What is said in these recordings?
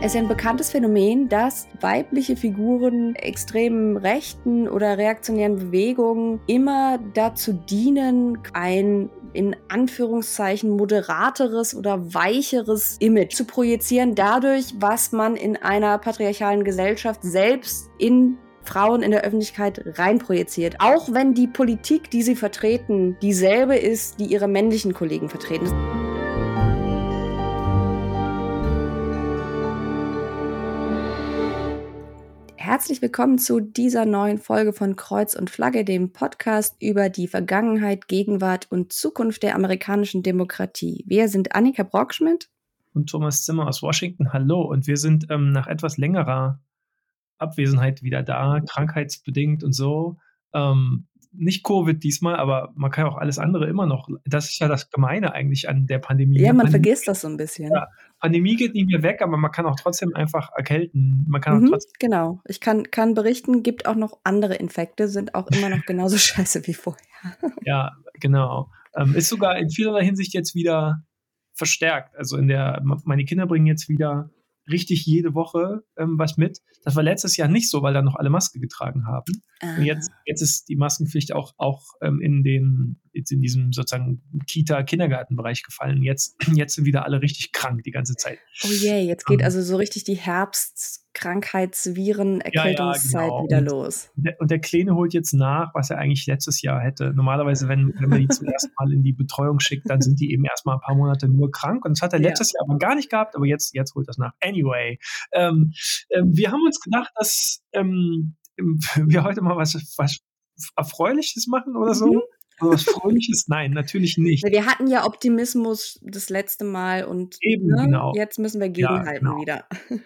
Es ist ein bekanntes Phänomen, dass weibliche Figuren extremen rechten oder reaktionären Bewegungen immer dazu dienen, ein in Anführungszeichen moderateres oder weicheres Image zu projizieren, dadurch, was man in einer patriarchalen Gesellschaft selbst in Frauen in der Öffentlichkeit reinprojiziert. Auch wenn die Politik, die sie vertreten, dieselbe ist, die ihre männlichen Kollegen vertreten. Herzlich willkommen zu dieser neuen Folge von Kreuz und Flagge, dem Podcast über die Vergangenheit, Gegenwart und Zukunft der amerikanischen Demokratie. Wir sind Annika Brockschmidt und Thomas Zimmer aus Washington. Hallo und wir sind ähm, nach etwas längerer Abwesenheit wieder da, krankheitsbedingt und so. Ähm, nicht Covid diesmal, aber man kann auch alles andere immer noch. Das ist ja das Gemeine eigentlich an der Pandemie. Ja, man Pandemie, vergisst das so ein bisschen. Ja, Pandemie geht nicht mehr weg, aber man kann auch trotzdem einfach erkälten. Man kann mhm, trotzdem genau. Ich kann, kann berichten, gibt auch noch andere Infekte, sind auch immer noch genauso scheiße wie vorher. ja, genau. Ähm, ist sogar in vielerlei Hinsicht jetzt wieder verstärkt. Also in der, meine Kinder bringen jetzt wieder richtig jede Woche ähm, was mit. Das war letztes Jahr nicht so, weil da noch alle Maske getragen haben. Und jetzt, ah. jetzt ist die Maskenpflicht auch, auch ähm, in, den, jetzt in diesem sozusagen Kita-Kindergartenbereich gefallen. Jetzt, jetzt sind wieder alle richtig krank die ganze Zeit. Oh je, yeah, jetzt geht um, ähm. also so richtig die Herbst- Krankheitsviren, Erkältungszeit ja, ja, genau. wieder los. Und der, und der, Kleine holt jetzt nach, was er eigentlich letztes Jahr hätte. Normalerweise, wenn, wenn man die zum ersten Mal in die Betreuung schickt, dann sind die eben erstmal ein paar Monate nur krank. Und das hat er letztes ja. Jahr aber gar nicht gehabt, aber jetzt, jetzt holt das nach. Anyway, ähm, ähm, wir haben uns gedacht, dass ähm, wir heute mal was, was Erfreuliches machen oder so. Mhm. Aber was Fröhliches? Nein, natürlich nicht. Wir hatten ja Optimismus das letzte Mal und Eben, ne, genau. jetzt müssen wir gegenhalten ja, genau. wieder.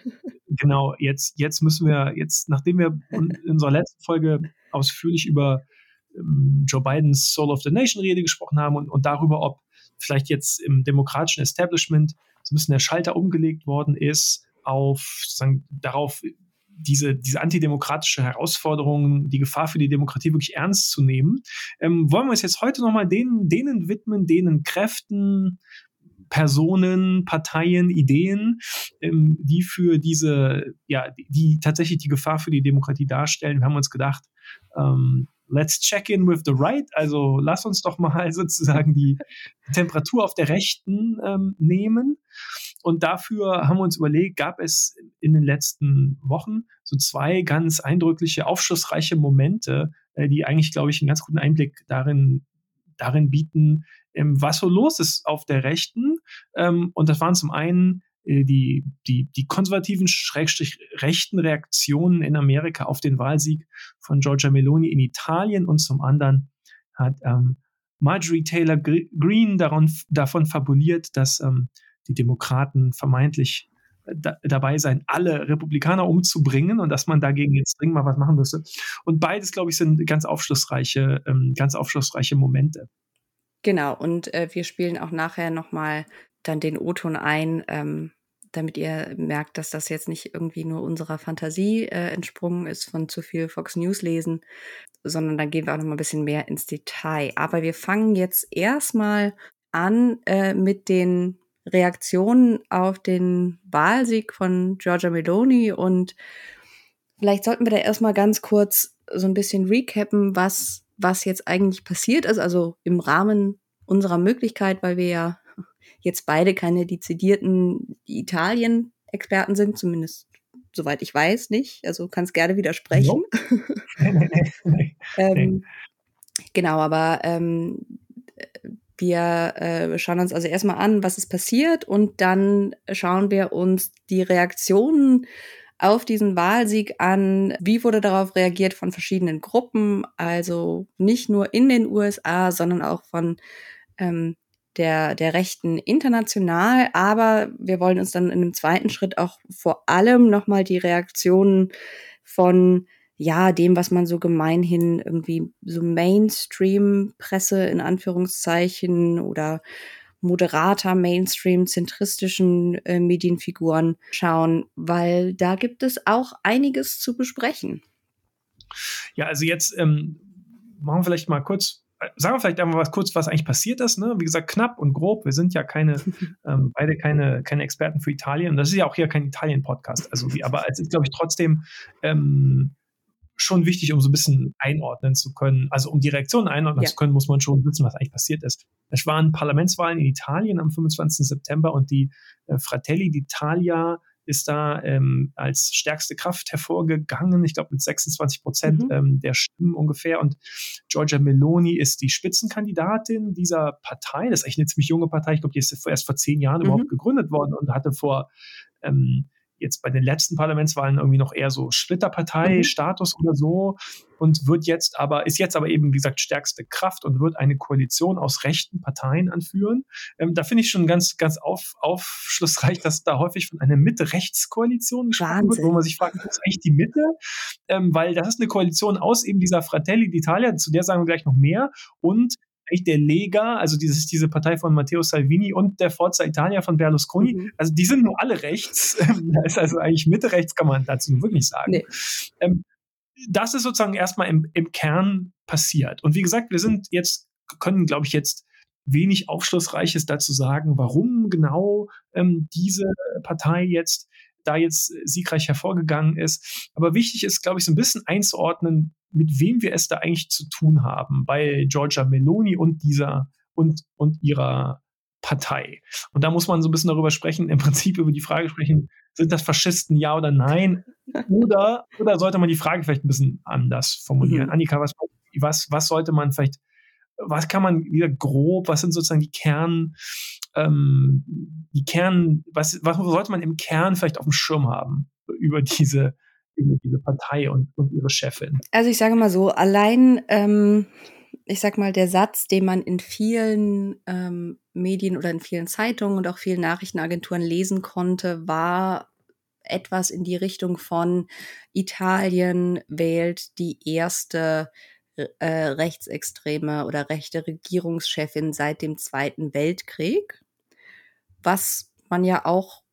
Genau, jetzt, jetzt müssen wir, jetzt, nachdem wir in unserer letzten Folge ausführlich über ähm, Joe Bidens Soul of the Nation Rede gesprochen haben und, und darüber, ob vielleicht jetzt im demokratischen Establishment so ein bisschen der Schalter umgelegt worden ist auf darauf, diese, diese antidemokratische Herausforderung, die Gefahr für die Demokratie wirklich ernst zu nehmen, ähm, wollen wir uns jetzt heute nochmal denen, denen widmen, denen Kräften, Personen, Parteien, Ideen, ähm, die für diese, ja, die, tatsächlich die Gefahr für die Demokratie darstellen. Wir haben uns gedacht, ähm, let's check in with the right. Also lass uns doch mal sozusagen die Temperatur auf der Rechten ähm, nehmen. Und dafür haben wir uns überlegt, gab es in den letzten Wochen so zwei ganz eindrückliche, aufschlussreiche Momente, äh, die eigentlich, glaube ich, einen ganz guten Einblick darin, darin bieten, ähm, was so los ist auf der Rechten. Ähm, und das waren zum einen äh, die, die, die konservativen, schrägstrich rechten Reaktionen in Amerika auf den Wahlsieg von Giorgia Meloni in Italien und zum anderen hat ähm, Marjorie Taylor Greene davon fabuliert, dass ähm, die Demokraten vermeintlich äh, da, dabei seien, alle Republikaner umzubringen und dass man dagegen jetzt dringend mal was machen müsse. Und beides, glaube ich, sind ganz aufschlussreiche, ähm, ganz aufschlussreiche Momente. Genau, und äh, wir spielen auch nachher nochmal dann den O-Ton ein, ähm, damit ihr merkt, dass das jetzt nicht irgendwie nur unserer Fantasie äh, entsprungen ist von zu viel Fox News lesen, sondern dann gehen wir auch noch mal ein bisschen mehr ins Detail. Aber wir fangen jetzt erstmal an äh, mit den Reaktionen auf den Wahlsieg von Giorgia Meloni und vielleicht sollten wir da erstmal ganz kurz so ein bisschen recappen, was was jetzt eigentlich passiert ist, also im Rahmen unserer Möglichkeit, weil wir ja jetzt beide keine dezidierten Italien-Experten sind, zumindest soweit ich weiß nicht. Also kannst gerne widersprechen. ähm, genau, aber ähm, wir äh, schauen uns also erstmal an, was ist passiert und dann schauen wir uns die Reaktionen auf diesen Wahlsieg an, wie wurde darauf reagiert von verschiedenen Gruppen, also nicht nur in den USA, sondern auch von ähm, der, der Rechten international. Aber wir wollen uns dann in einem zweiten Schritt auch vor allem nochmal die Reaktionen von ja, dem, was man so gemeinhin irgendwie so Mainstream-Presse in Anführungszeichen oder moderater, Mainstream-zentristischen äh, Medienfiguren schauen, weil da gibt es auch einiges zu besprechen. Ja, also jetzt ähm, machen wir vielleicht mal kurz sagen wir vielleicht einmal was kurz, was eigentlich passiert ist. Ne? Wie gesagt, knapp und grob. Wir sind ja keine, ähm, beide keine, keine Experten für Italien. Und das ist ja auch hier kein Italien-Podcast. Also, wie, aber es ist, glaube ich, trotzdem ähm, schon wichtig, um so ein bisschen einordnen zu können. Also, um die Reaktion einordnen ja. zu können, muss man schon wissen, was eigentlich passiert ist. Es waren Parlamentswahlen in Italien am 25. September und die äh, Fratelli d'Italia ist da ähm, als stärkste Kraft hervorgegangen, ich glaube mit 26 Prozent mhm. ähm, der Stimmen ungefähr. Und Giorgia Meloni ist die Spitzenkandidatin dieser Partei. Das ist eigentlich eine ziemlich junge Partei. Ich glaube, die ist erst vor zehn Jahren mhm. überhaupt gegründet worden und hatte vor ähm, jetzt bei den letzten Parlamentswahlen irgendwie noch eher so Splitterpartei-Status mhm. oder so und wird jetzt aber, ist jetzt aber eben, wie gesagt, stärkste Kraft und wird eine Koalition aus rechten Parteien anführen. Ähm, da finde ich schon ganz, ganz auf, aufschlussreich, dass da häufig von einer Mitte-Rechts-Koalition gesprochen wird, wo man sich fragt, ist eigentlich die Mitte? Ähm, weil das ist eine Koalition aus eben dieser Fratelli d'Italia, zu der sagen wir gleich noch mehr, und eigentlich der Lega, also dieses, diese Partei von Matteo Salvini und der Forza Italia von Berlusconi, mhm. also die sind nur alle rechts. da ist also eigentlich Mitte rechts, kann man dazu wirklich sagen. Nee. Ähm, das ist sozusagen erstmal im, im Kern passiert. Und wie gesagt, wir sind jetzt, können, glaube ich, jetzt wenig Aufschlussreiches dazu sagen, warum genau ähm, diese Partei jetzt da jetzt siegreich hervorgegangen ist. Aber wichtig ist, glaube ich, so ein bisschen einzuordnen, mit wem wir es da eigentlich zu tun haben bei Giorgia Meloni und dieser und, und ihrer Partei. Und da muss man so ein bisschen darüber sprechen, im Prinzip über die Frage sprechen, sind das Faschisten, ja oder nein? Oder, oder sollte man die Frage vielleicht ein bisschen anders formulieren? Mhm. Annika, was, was, was sollte man vielleicht, was kann man wieder grob, was sind sozusagen die Kern, ähm, die Kern, was, was sollte man im Kern vielleicht auf dem Schirm haben über diese, über diese Partei und, und ihre Chefin? Also ich sage mal so, allein, ähm, ich sag mal, der Satz, den man in vielen ähm, Medien oder in vielen Zeitungen und auch vielen Nachrichtenagenturen lesen konnte, war etwas in die Richtung von Italien wählt die erste äh, rechtsextreme oder rechte Regierungschefin seit dem Zweiten Weltkrieg, was man ja auch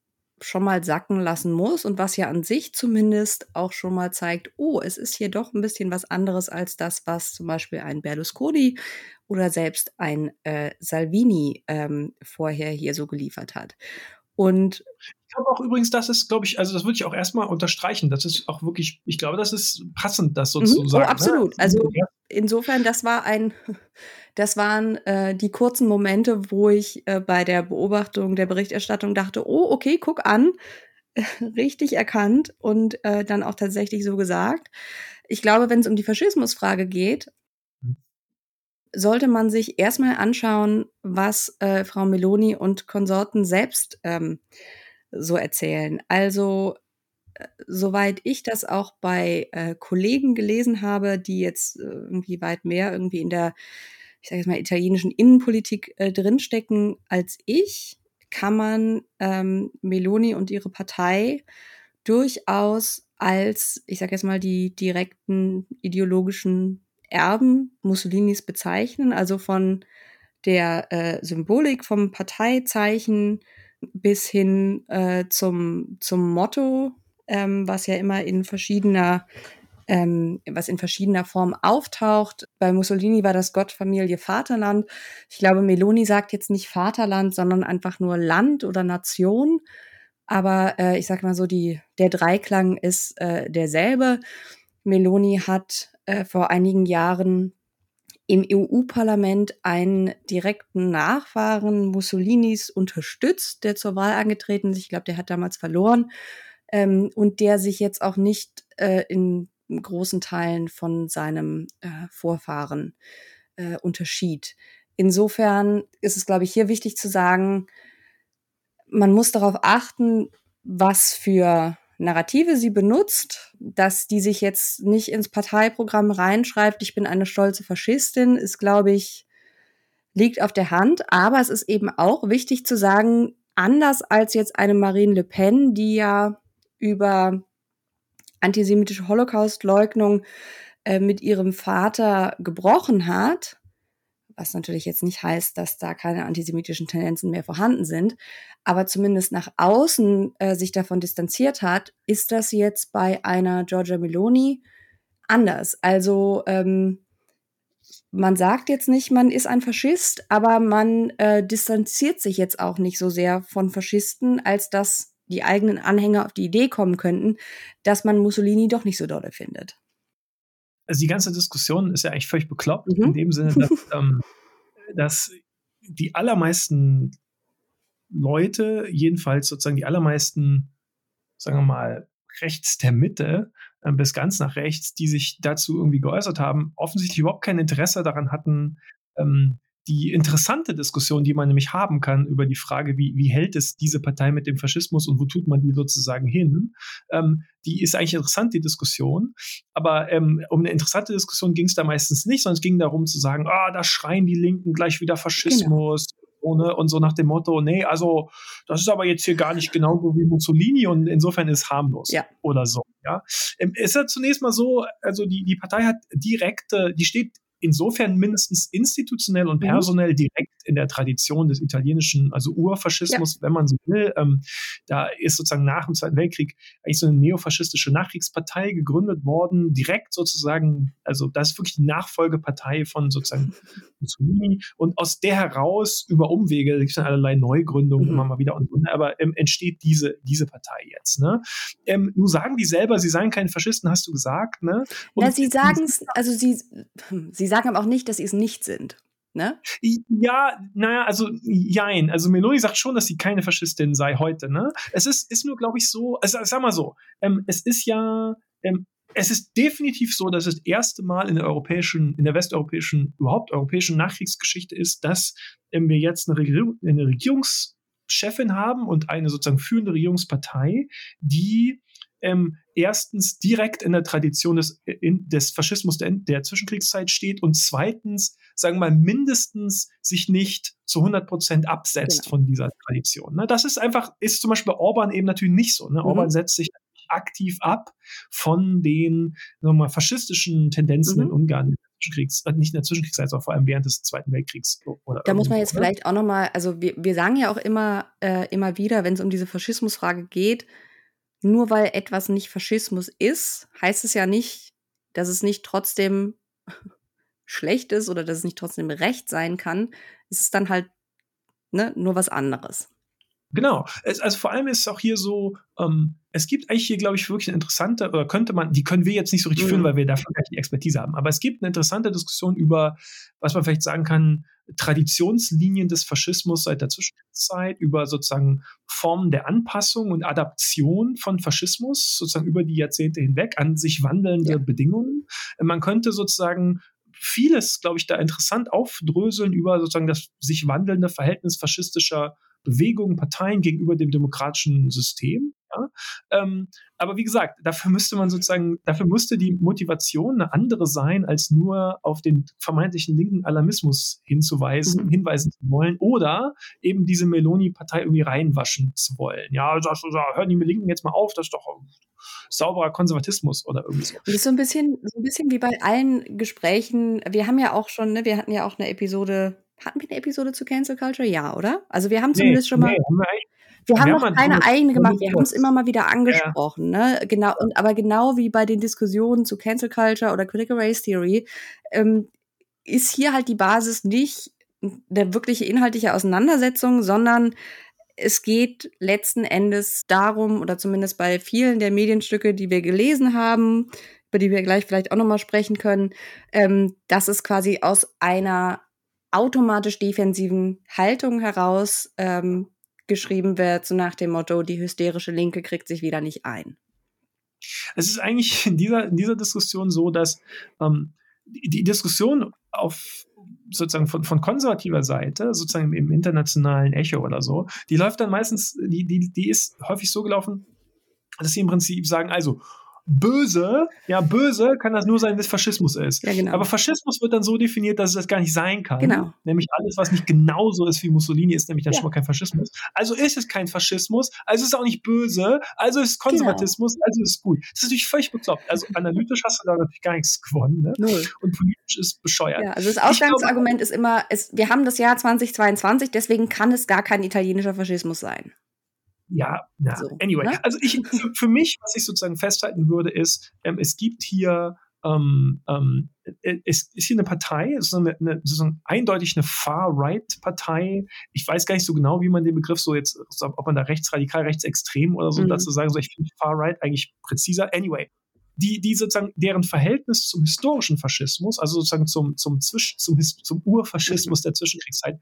schon mal sacken lassen muss und was ja an sich zumindest auch schon mal zeigt, oh, es ist hier doch ein bisschen was anderes als das, was zum Beispiel ein Berlusconi oder selbst ein äh, Salvini ähm, vorher hier so geliefert hat. Und ich glaube auch übrigens, das ist, glaube ich, also das würde ich auch erstmal unterstreichen. Das ist auch wirklich, ich glaube, das ist passend, das so mhm. zu sagen. Oh, absolut. Ne? Also insofern, das war ein, das waren äh, die kurzen Momente, wo ich äh, bei der Beobachtung der Berichterstattung dachte, oh, okay, guck an, richtig erkannt und äh, dann auch tatsächlich so gesagt. Ich glaube, wenn es um die Faschismusfrage geht, sollte man sich erstmal anschauen, was äh, Frau Meloni und Konsorten selbst ähm, so erzählen. Also äh, soweit ich das auch bei äh, Kollegen gelesen habe, die jetzt äh, irgendwie weit mehr irgendwie in der, ich sage jetzt mal, italienischen Innenpolitik äh, drinstecken als ich, kann man ähm, Meloni und ihre Partei durchaus als, ich sage jetzt mal, die direkten ideologischen Erben Mussolinis bezeichnen, also von der äh, Symbolik vom Parteizeichen bis hin äh, zum, zum Motto, ähm, was ja immer in verschiedener ähm, was in verschiedener Form auftaucht. Bei Mussolini war das Gott, Familie, Vaterland. Ich glaube, Meloni sagt jetzt nicht Vaterland, sondern einfach nur Land oder Nation. Aber äh, ich sage mal so, die, der Dreiklang ist äh, derselbe. Meloni hat äh, vor einigen Jahren im EU-Parlament einen direkten Nachfahren Mussolinis unterstützt, der zur Wahl angetreten ist. Ich glaube, der hat damals verloren ähm, und der sich jetzt auch nicht äh, in großen Teilen von seinem äh, Vorfahren äh, unterschied. Insofern ist es, glaube ich, hier wichtig zu sagen, man muss darauf achten, was für Narrative sie benutzt, dass die sich jetzt nicht ins Parteiprogramm reinschreibt, ich bin eine stolze Faschistin, ist, glaube ich, liegt auf der Hand. Aber es ist eben auch wichtig zu sagen, anders als jetzt eine Marine Le Pen, die ja über antisemitische Holocaust-Leugnung äh, mit ihrem Vater gebrochen hat, was natürlich jetzt nicht heißt, dass da keine antisemitischen Tendenzen mehr vorhanden sind, aber zumindest nach außen äh, sich davon distanziert hat, ist das jetzt bei einer Giorgia Meloni anders. Also ähm, man sagt jetzt nicht, man ist ein Faschist, aber man äh, distanziert sich jetzt auch nicht so sehr von Faschisten, als dass die eigenen Anhänger auf die Idee kommen könnten, dass man Mussolini doch nicht so dolle findet. Also die ganze Diskussion ist ja eigentlich völlig bekloppt, mhm. in dem Sinne, dass, ähm, dass die allermeisten Leute, jedenfalls sozusagen die allermeisten, sagen wir mal, rechts der Mitte äh, bis ganz nach rechts, die sich dazu irgendwie geäußert haben, offensichtlich überhaupt kein Interesse daran hatten, ähm, die interessante Diskussion, die man nämlich haben kann über die Frage, wie, wie hält es diese Partei mit dem Faschismus und wo tut man die sozusagen hin, ähm, die ist eigentlich interessant, die Diskussion. Aber ähm, um eine interessante Diskussion ging es da meistens nicht, sondern es ging darum zu sagen, ah, da schreien die Linken gleich wieder Faschismus. Genau ohne und so nach dem Motto, nee, also das ist aber jetzt hier gar nicht genauso wie Mussolini und insofern ist harmlos ja. oder so. Ja, ähm, ist ja zunächst mal so, also die die Partei hat direkte, die steht insofern mindestens institutionell und mhm. personell direkt in der Tradition des italienischen, also Urfaschismus, ja. wenn man so will. Ähm, da ist sozusagen nach dem Zweiten Weltkrieg eigentlich so eine neofaschistische Nachkriegspartei gegründet worden, direkt sozusagen, also das ist wirklich die Nachfolgepartei von sozusagen Mussolini und aus der heraus über Umwege, da gibt es allerlei Neugründungen mhm. immer mal wieder und, und aber ähm, entsteht diese, diese Partei jetzt. Ne? Ähm, nun sagen die selber, sie seien keine Faschisten, hast du gesagt, ne? Und ja, sie sagen es, also sie, sie sagen aber auch nicht, dass sie es nicht sind. Ne? Ja, naja, also jein. Also Meloni sagt schon, dass sie keine Faschistin sei heute. Ne? Es ist, ist nur, glaube ich, so, also sag mal so, ähm, es ist ja, ähm, es ist definitiv so, dass es das erste Mal in der europäischen, in der westeuropäischen, überhaupt europäischen Nachkriegsgeschichte ist, dass ähm, wir jetzt eine, Regierung, eine Regierungschefin haben und eine sozusagen führende Regierungspartei, die ähm, erstens direkt in der Tradition des, in, des Faschismus der, der, Zwischenkriegszeit steht und zweitens, sagen wir mal, mindestens sich nicht zu 100 Prozent absetzt genau. von dieser Tradition. Ne? Das ist einfach, ist zum Beispiel bei Orban eben natürlich nicht so. Ne? Mhm. Orban setzt sich aktiv ab von den sagen wir mal, faschistischen Tendenzen mhm. in Ungarn. Zwischenkriegs, äh, nicht in der Zwischenkriegszeit, sondern vor allem während des Zweiten Weltkriegs. Oder da muss man jetzt ne? vielleicht auch nochmal, also wir, wir sagen ja auch immer, äh, immer wieder, wenn es um diese Faschismusfrage geht, nur weil etwas nicht Faschismus ist, heißt es ja nicht, dass es nicht trotzdem schlecht ist oder dass es nicht trotzdem recht sein kann. Es ist dann halt ne, nur was anderes. Genau. Es, also vor allem ist es auch hier so, ähm, es gibt eigentlich hier, glaube ich, wirklich eine interessante, oder könnte man, die können wir jetzt nicht so richtig mhm. führen, weil wir dafür gar nicht die Expertise haben. Aber es gibt eine interessante Diskussion über, was man vielleicht sagen kann, Traditionslinien des Faschismus seit der Zwischenzeit, über sozusagen Formen der Anpassung und Adaption von Faschismus, sozusagen über die Jahrzehnte hinweg an sich wandelnde ja. Bedingungen. Man könnte sozusagen vieles, glaube ich, da interessant aufdröseln über sozusagen das sich wandelnde Verhältnis faschistischer Bewegungen, Parteien gegenüber dem demokratischen System. Ja? Ähm, aber wie gesagt, dafür müsste man sozusagen, dafür müsste die Motivation eine andere sein, als nur auf den vermeintlichen linken Alarmismus hinzuweisen, mhm. hinweisen zu wollen oder eben diese Meloni-Partei irgendwie reinwaschen zu wollen. Ja, das, das, hören die Linken jetzt mal auf, das ist doch sauberer Konservatismus oder irgendwie so. Das ist so ein bisschen, so ein bisschen wie bei allen Gesprächen. Wir haben ja auch schon, ne, wir hatten ja auch eine Episode hatten wir eine Episode zu Cancel Culture? Ja, oder? Also wir haben zumindest nee, schon mal. Nee, wir, wir haben noch keine eigene gemacht, wir haben es immer mal wieder angesprochen, ja. ne? Genau, und aber genau wie bei den Diskussionen zu Cancel Culture oder Critical Race Theory, ähm, ist hier halt die Basis nicht eine wirkliche inhaltliche Auseinandersetzung, sondern es geht letzten Endes darum, oder zumindest bei vielen der Medienstücke, die wir gelesen haben, über die wir gleich vielleicht auch nochmal sprechen können, ähm, dass es quasi aus einer automatisch defensiven Haltung heraus ähm, geschrieben wird, so nach dem Motto, die hysterische Linke kriegt sich wieder nicht ein. Es ist eigentlich in dieser, in dieser Diskussion so, dass ähm, die, Diskussion auf sozusagen von, von konservativer Seite, sozusagen im internationalen Echo oder so, die läuft dann meistens, die, die, die ist häufig so gelaufen, dass sie im Prinzip sagen, also böse, ja, böse kann das nur sein, wenn es Faschismus ist. Ja, genau. Aber Faschismus wird dann so definiert, dass es das gar nicht sein kann. Genau. Nämlich alles, was nicht genauso ist wie Mussolini, ist nämlich dann ja. schon mal kein Faschismus. Also ist es kein Faschismus, also ist es auch nicht böse, also ist es Konservatismus, genau. also ist es gut. Das ist natürlich völlig bekloppt. Also analytisch hast du da natürlich gar nichts gewonnen. Ne? Null. Und politisch ist bescheuert. Ja, also das Ausgangsargument ist immer, es, wir haben das Jahr 2022, deswegen kann es gar kein italienischer Faschismus sein. Ja, ja. So, anyway. Ne? Also ich, für, mich, was ich sozusagen festhalten würde, ist, ähm, es gibt hier ähm, ähm, äh, es ist hier eine Partei, es ist eine, eine, sozusagen eindeutig eine Far-Right-Partei. Ich weiß gar nicht so genau, wie man den Begriff so jetzt, ob man da rechtsradikal, rechtsextrem oder so mhm. dazu sagen soll. Ich finde Far-Right eigentlich präziser. Anyway, die, die sozusagen deren Verhältnis zum historischen Faschismus, also sozusagen zum, zum, Zwisch, zum, zum Urfaschismus der Zwischenkriegszeit,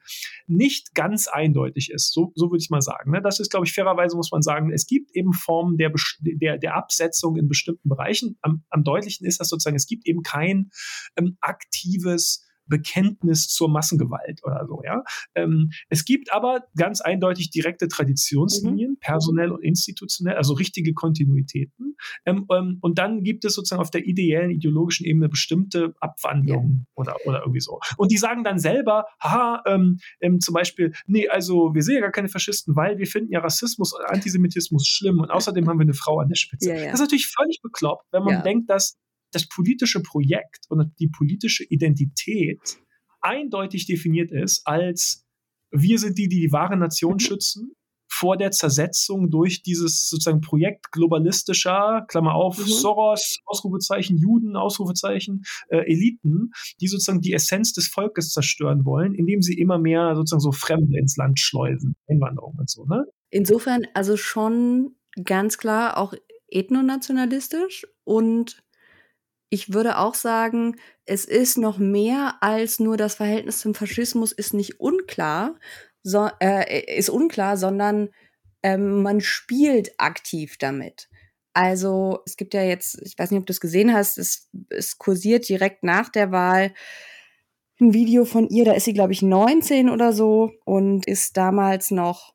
nicht ganz eindeutig ist. So, so würde ich mal sagen. Ne? Das ist, glaube ich, fairerweise muss man sagen, es gibt eben Formen der, der, der Absetzung in bestimmten Bereichen. Am, am deutlichen ist das sozusagen, es gibt eben kein ähm, aktives Bekenntnis zur Massengewalt oder so, ja. Ähm, es gibt aber ganz eindeutig direkte Traditionslinien, mhm. personell und institutionell, also richtige Kontinuitäten. Ähm, ähm, und dann gibt es sozusagen auf der ideellen, ideologischen Ebene bestimmte Abwandlungen ja. oder, oder irgendwie so. Und die sagen dann selber, haha, ähm, ähm, zum Beispiel, nee, also wir sehen ja gar keine Faschisten, weil wir finden ja Rassismus und Antisemitismus schlimm und außerdem haben wir eine Frau an der Spitze. Ja, ja. Das ist natürlich völlig bekloppt, wenn man denkt, dass das politische Projekt und die politische Identität eindeutig definiert ist als wir sind die, die die wahre Nation mhm. schützen vor der Zersetzung durch dieses sozusagen Projekt globalistischer, Klammer auf, mhm. Soros, Ausrufezeichen, Juden, Ausrufezeichen, äh, Eliten, die sozusagen die Essenz des Volkes zerstören wollen, indem sie immer mehr sozusagen so Fremde ins Land schleusen, Einwanderung und so, ne? Insofern also schon ganz klar auch ethnonationalistisch und ich würde auch sagen, es ist noch mehr als nur das Verhältnis zum Faschismus ist nicht unklar, so, äh, ist unklar, sondern ähm, man spielt aktiv damit. Also es gibt ja jetzt, ich weiß nicht, ob du es gesehen hast, es, es kursiert direkt nach der Wahl ein Video von ihr, da ist sie, glaube ich, 19 oder so und ist damals noch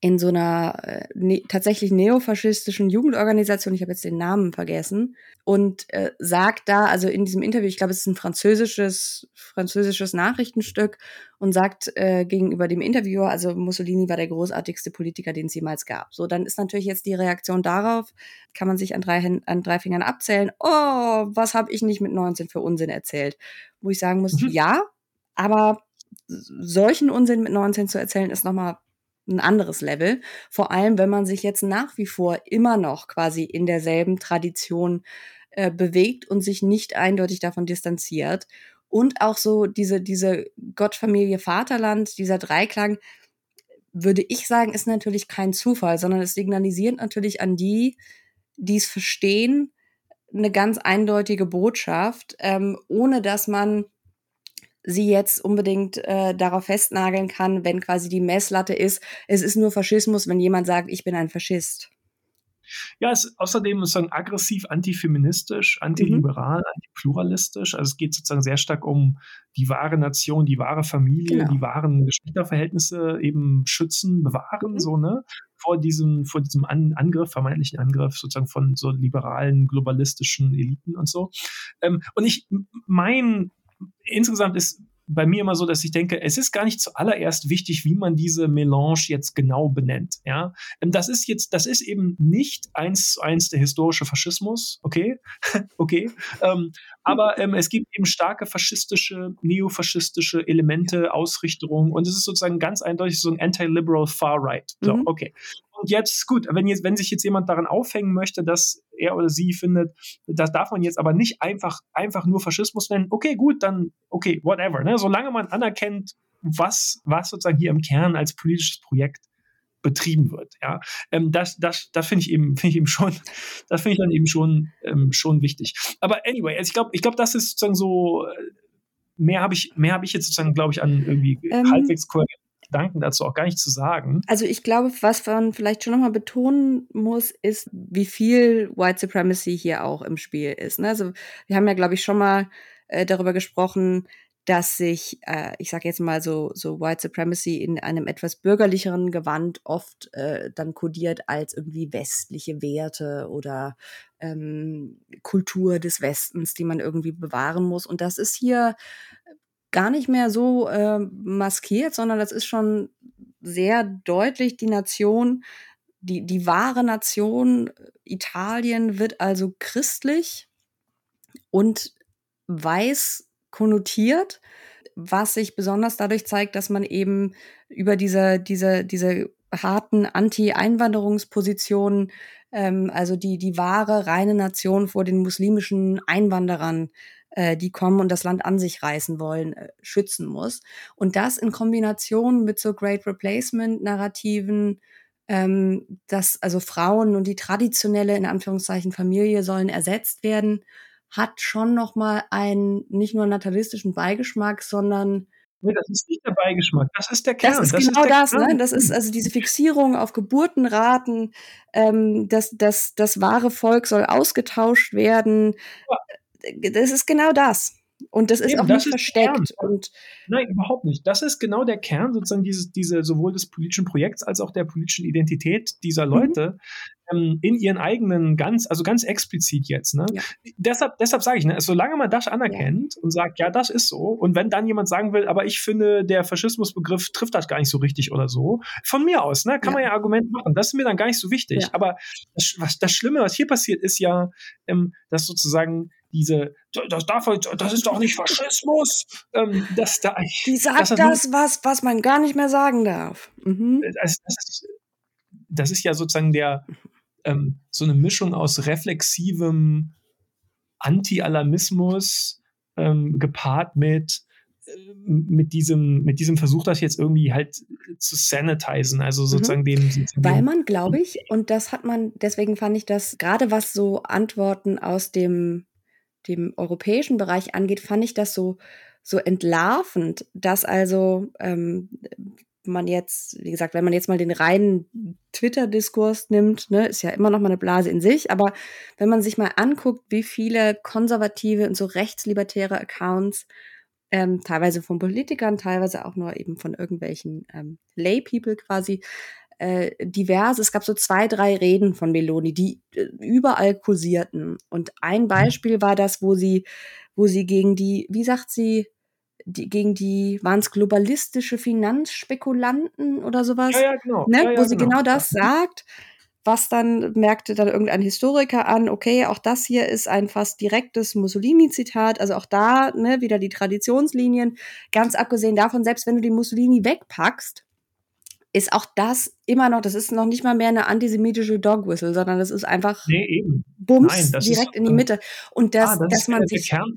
in so einer äh, ne, tatsächlich neofaschistischen Jugendorganisation, ich habe jetzt den Namen vergessen, und äh, sagt da, also in diesem Interview, ich glaube, es ist ein französisches, französisches Nachrichtenstück, und sagt äh, gegenüber dem Interviewer, also Mussolini war der großartigste Politiker, den es jemals gab. So, dann ist natürlich jetzt die Reaktion darauf, kann man sich an drei, an drei Fingern abzählen, oh, was habe ich nicht mit 19 für Unsinn erzählt? Wo ich sagen muss, mhm. ja, aber solchen Unsinn mit 19 zu erzählen, ist nochmal ein anderes Level. Vor allem, wenn man sich jetzt nach wie vor immer noch quasi in derselben Tradition äh, bewegt und sich nicht eindeutig davon distanziert. Und auch so diese, diese Gottfamilie Vaterland, dieser Dreiklang, würde ich sagen, ist natürlich kein Zufall, sondern es signalisiert natürlich an die, die es verstehen, eine ganz eindeutige Botschaft, ähm, ohne dass man sie jetzt unbedingt äh, darauf festnageln kann, wenn quasi die Messlatte ist, es ist nur Faschismus, wenn jemand sagt, ich bin ein Faschist. Ja, es ist außerdem sozusagen aggressiv antifeministisch, antiliberal, mhm. antipluralistisch. Also es geht sozusagen sehr stark um die wahre Nation, die wahre Familie, genau. die wahren Geschlechterverhältnisse eben schützen, bewahren, mhm. so, ne? Vor diesem, vor diesem An Angriff, vermeintlichen Angriff sozusagen von so liberalen, globalistischen Eliten und so. Ähm, und ich, mein insgesamt ist bei mir immer so, dass ich denke, es ist gar nicht zuallererst wichtig, wie man diese Melange jetzt genau benennt. Ja, ähm, das ist jetzt, das ist eben nicht eins zu eins der historische Faschismus, okay, okay, ähm, aber ähm, es gibt eben starke faschistische, neofaschistische Elemente, Ausrichtungen und es ist sozusagen ganz eindeutig so ein anti-liberal far right. So, mhm. okay. Und jetzt, gut, wenn, jetzt, wenn sich jetzt jemand daran aufhängen möchte, dass er oder sie findet, das darf man jetzt aber nicht einfach, einfach nur Faschismus nennen, okay, gut, dann, okay, whatever. Ne? Solange man anerkennt, was, was sozusagen hier im Kern als politisches Projekt betrieben wird. Ja, ähm, das, das, das finde ich eben, finde ich eben schon, das finde ich dann eben schon, ähm, schon wichtig. Aber anyway, also ich glaube, ich glaube, das ist sozusagen so. Äh, mehr habe ich, mehr habe ich jetzt sozusagen, glaube ich, an irgendwie ähm, halbwegs kohärent Gedanken dazu auch gar nicht zu sagen. Also ich glaube, was man vielleicht schon nochmal betonen muss, ist, wie viel White Supremacy hier auch im Spiel ist. Ne? Also wir haben ja, glaube ich, schon mal äh, darüber gesprochen, dass sich, äh, ich sage jetzt mal so, so White Supremacy in einem etwas bürgerlicheren Gewand oft äh, dann kodiert als irgendwie westliche Werte oder ähm, Kultur des Westens, die man irgendwie bewahren muss. Und das ist hier gar nicht mehr so äh, maskiert, sondern das ist schon sehr deutlich die Nation, die, die wahre Nation Italien wird also christlich und weiß konnotiert, was sich besonders dadurch zeigt, dass man eben über diese, diese, diese harten Anti-Einwanderungspositionen, ähm, also die, die wahre, reine Nation vor den muslimischen Einwanderern, äh, die kommen und das Land an sich reißen wollen, äh, schützen muss. Und das in Kombination mit so Great Replacement-Narrativen, ähm, dass also Frauen und die traditionelle, in Anführungszeichen, Familie sollen ersetzt werden, hat schon nochmal einen nicht nur natalistischen Beigeschmack, sondern Nee, das ist nicht der Beigeschmack, das ist der Kern. Das ist das genau ist das, ne? Das ist also diese Fixierung auf Geburtenraten, ähm, das, das, das wahre Volk soll ausgetauscht werden. Ja. Das ist genau das. Und das ist Eben, auch nicht versteckt. Und Nein, überhaupt nicht. Das ist genau der Kern sozusagen dieses, diese, sowohl des politischen Projekts als auch der politischen Identität dieser mhm. Leute, mhm ähm, in ihren eigenen ganz, also ganz explizit jetzt. Ne? Ja. Deshalb, deshalb sage ich, ne, solange man das anerkennt ja. und sagt, ja, das ist so, und wenn dann jemand sagen will, aber ich finde, der Faschismusbegriff trifft das gar nicht so richtig oder so, von mir aus, ne, kann ja. man ja Argumente machen. Das ist mir dann gar nicht so wichtig. Aber das, was, das Schlimme, was hier passiert, ist ja, ähm, dass sozusagen diese, das, darf, das ist doch nicht Faschismus. Ähm, das da, Die sagt das, das was, was man gar nicht mehr sagen darf. Mhm. Das, das, ist, das ist ja sozusagen der, ähm, so eine Mischung aus reflexivem Anti-Alarmismus ähm, gepaart mit äh, mit diesem, mit diesem Versuch, das jetzt irgendwie halt zu sanitizen, also mhm. sozusagen mhm. dem. Weil man, glaube ich, und das hat man, deswegen fand ich das, gerade was so Antworten aus dem, dem europäischen Bereich angeht, fand ich das so, so entlarvend, dass also ähm, man jetzt, wie gesagt, wenn man jetzt mal den reinen Twitter-Diskurs nimmt, ne, ist ja immer noch mal eine Blase in sich, aber wenn man sich mal anguckt, wie viele konservative und so rechtslibertäre Accounts, ähm, teilweise von Politikern, teilweise auch nur eben von irgendwelchen ähm, Lay-People quasi, äh, divers. Es gab so zwei, drei Reden von Meloni, die äh, überall kursierten. Und ein mhm. Beispiel war das, wo sie, wo sie gegen die, wie sagt sie, die, gegen die, waren es globalistische Finanzspekulanten oder sowas? Ja, ja, genau. Ne? Ja, ja, Wo sie genau, genau das sagt, was dann merkte dann irgendein Historiker an, okay, auch das hier ist ein fast direktes Mussolini-Zitat, also auch da ne, wieder die Traditionslinien. Ganz abgesehen davon, selbst wenn du die Mussolini wegpackst, ist auch das immer noch, das ist noch nicht mal mehr eine antisemitische Dogwhistle, sondern das ist einfach nee, Bums Nein, direkt in die Mitte. Und das, ah, das dass man sich. Der Kern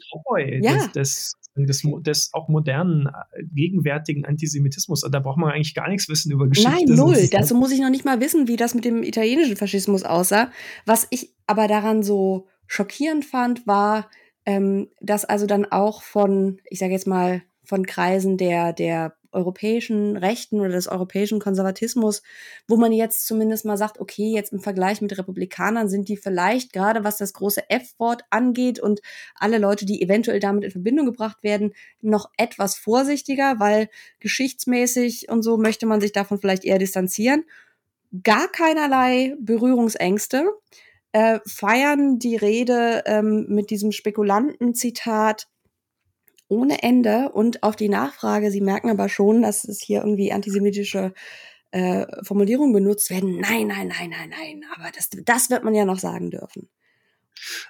ja. des, des des, des auch modernen, äh, gegenwärtigen Antisemitismus. Da braucht man eigentlich gar nichts wissen über Geschichte. Nein, null. Dazu muss ich noch nicht mal wissen, wie das mit dem italienischen Faschismus aussah. Was ich aber daran so schockierend fand, war, ähm, dass also dann auch von, ich sage jetzt mal, von Kreisen der, der europäischen Rechten oder des europäischen Konservatismus, wo man jetzt zumindest mal sagt, okay, jetzt im Vergleich mit Republikanern sind die vielleicht gerade was das große F-Wort angeht und alle Leute, die eventuell damit in Verbindung gebracht werden, noch etwas vorsichtiger, weil geschichtsmäßig und so möchte man sich davon vielleicht eher distanzieren. Gar keinerlei Berührungsängste. Äh, feiern die Rede ähm, mit diesem Spekulanten-Zitat ohne Ende und auf die Nachfrage, Sie merken aber schon, dass es hier irgendwie antisemitische äh, Formulierungen benutzt werden. Nein, nein, nein, nein, nein, aber das, das wird man ja noch sagen dürfen.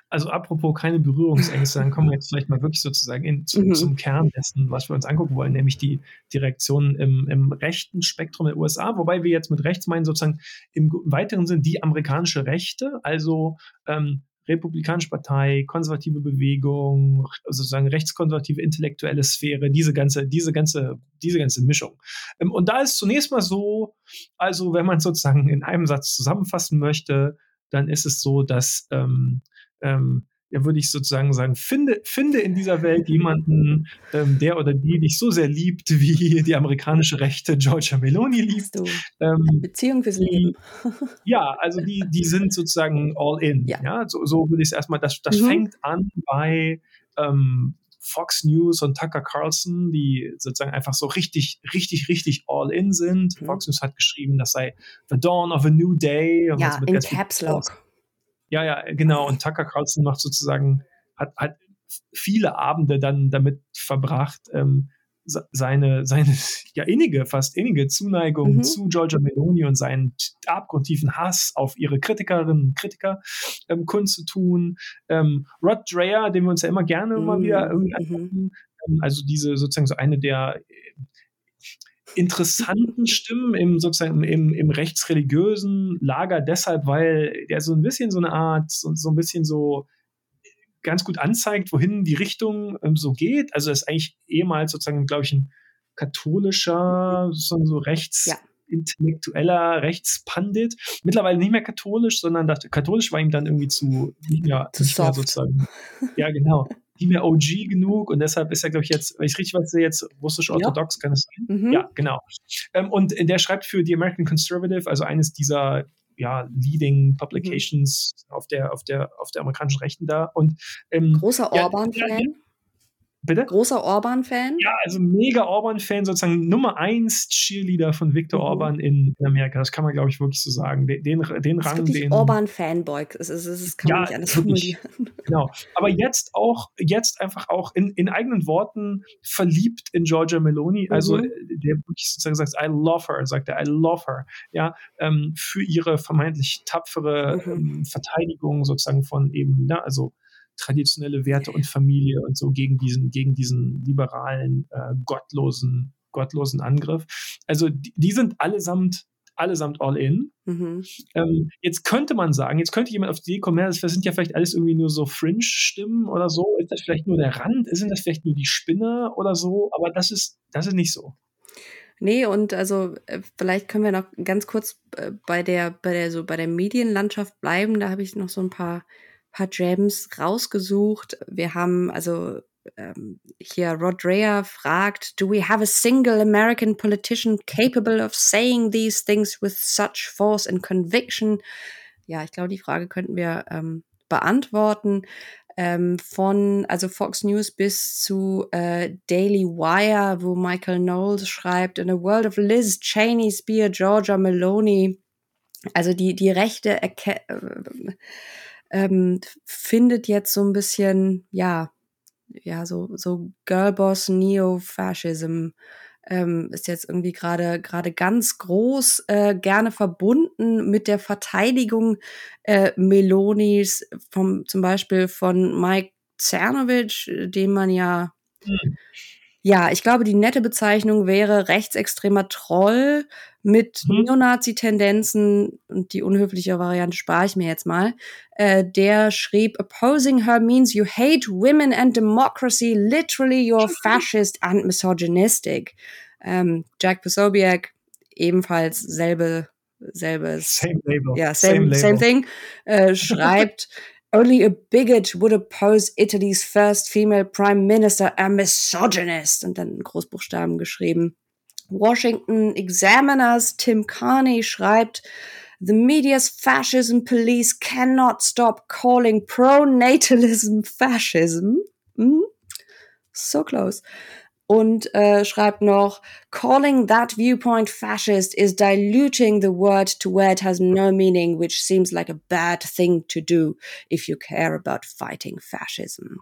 Also apropos keine Berührungsängste, dann kommen wir jetzt vielleicht mal wirklich sozusagen in, zu, mhm. zum Kern dessen, was wir uns angucken wollen, nämlich die, die Reaktionen im, im rechten Spektrum der USA, wobei wir jetzt mit rechts meinen sozusagen im weiteren Sinn die amerikanische Rechte, also ähm, Republikanische Partei, konservative Bewegung, sozusagen rechtskonservative intellektuelle Sphäre, diese ganze, diese ganze, diese ganze Mischung. Ähm, und da ist zunächst mal so, also wenn man sozusagen in einem Satz zusammenfassen möchte, dann ist es so, dass ähm, ähm, ja, würde ich sozusagen sagen, finde, finde in dieser Welt jemanden, ähm, der oder die dich so sehr liebt, wie die amerikanische Rechte Georgia Meloni liebt. Ähm, Beziehung fürs Leben. ja, also die, die sind sozusagen all in. Ja, ja so, so würde ich es erstmal, das, das mhm. fängt an bei ähm, Fox News und Tucker Carlson, die sozusagen einfach so richtig, richtig, richtig all in sind. Mhm. Fox News hat geschrieben, das sei The Dawn of a New Day. ja, in Caps Lock. Ja, ja, genau. Und Tucker Carlson macht sozusagen, hat, hat viele Abende dann damit verbracht, ähm, seine, seine ja innige, fast innige Zuneigung mhm. zu Georgia Meloni und seinen abgrundtiefen Hass auf ihre Kritikerinnen und Kritiker ähm, kundzutun. Ähm, Rod Dreher, den wir uns ja immer gerne mhm. mal wieder irgendwie mhm. angucken, ähm, also diese sozusagen so eine der interessanten Stimmen im sozusagen im, im rechtsreligiösen Lager deshalb, weil der so ein bisschen so eine Art, so, so ein bisschen so ganz gut anzeigt, wohin die Richtung ähm, so geht. Also ist eigentlich ehemals sozusagen, glaube ich, ein katholischer, so, so rechts. Ja Rechtspandit. Mittlerweile nicht mehr katholisch, sondern dachte, katholisch war ihm dann irgendwie zu, mehr, zu mehr sozusagen. Ja, genau nicht mehr OG genug und deshalb ist er, glaube ich, jetzt, wenn ich richtig weiß, jetzt russisch-orthodox, ja. kann es sein? Mhm. Ja, genau. Ähm, und der schreibt für The American Conservative, also eines dieser ja, Leading Publications mhm. auf, der, auf, der, auf der amerikanischen Rechten da. Und, ähm, Großer Orban-Fan? Ja, Bitte? Großer Orban-Fan? Ja, also mega Orban-Fan, sozusagen Nummer eins Cheerleader von Viktor mhm. Orban in, Amerika. Das kann man, glaube ich, wirklich so sagen. Den, den, den das Rang, den. Orban-Fanboy. Das, ist, das ist, kann ja, man nicht anders formulieren. Genau. Aber jetzt auch, jetzt einfach auch in, in eigenen Worten verliebt in Georgia Meloni. Also, mhm. der wirklich sozusagen sagt, I love her, sagt er, I love her. Ja, ähm, für ihre vermeintlich tapfere mhm. ähm, Verteidigung sozusagen von eben, ja, also traditionelle Werte und Familie und so gegen diesen, gegen diesen liberalen, äh, gottlosen, gottlosen Angriff. Also die, die sind allesamt allesamt all in. Mhm. Ähm, jetzt könnte man sagen, jetzt könnte jemand auf die Idee kommen, ja, das sind ja vielleicht alles irgendwie nur so Fringe-Stimmen oder so. Ist das vielleicht nur der Rand? Sind das vielleicht nur die Spinne oder so? Aber das ist, das ist nicht so. Nee, und also äh, vielleicht können wir noch ganz kurz äh, bei der, bei der, so bei der Medienlandschaft bleiben. Da habe ich noch so ein paar paar Gems rausgesucht. Wir haben also ähm, hier Rod Dreher fragt, do we have a single American politician capable of saying these things with such force and conviction? Ja, ich glaube, die Frage könnten wir ähm, beantworten. Ähm, von also Fox News bis zu äh, Daily Wire, wo Michael Knowles schreibt, in a world of Liz Cheney, Spear, Georgia Maloney. Also die die rechte Erke äh, ähm, findet jetzt so ein bisschen, ja, ja, so, so Girlboss Neo-Fascism ähm, ist jetzt irgendwie gerade gerade ganz groß, äh, gerne verbunden mit der Verteidigung äh, Melonis, vom, zum Beispiel von Mike Cernovich, den man ja mhm. Ja, ich glaube, die nette Bezeichnung wäre rechtsextremer Troll mit mhm. Neonazi-Tendenzen und die unhöfliche Variante spare ich mir jetzt mal. Äh, der schrieb, opposing her means you hate women and democracy, literally you're fascist and misogynistic. Ähm, Jack Posobiec, ebenfalls selbe, selbes. Same label. Ja, same, same, same thing. Äh, schreibt, Only a bigot would oppose Italy's first female prime minister, a misogynist. Und dann in Großbuchstaben geschrieben. Washington Examiners Tim Carney schreibt, The media's fascism police cannot stop calling pronatalism fascism. Mm? So close und äh, schreibt noch, calling that viewpoint fascist is diluting the word to where it has no meaning, which seems like a bad thing to do if you care about fighting fascism.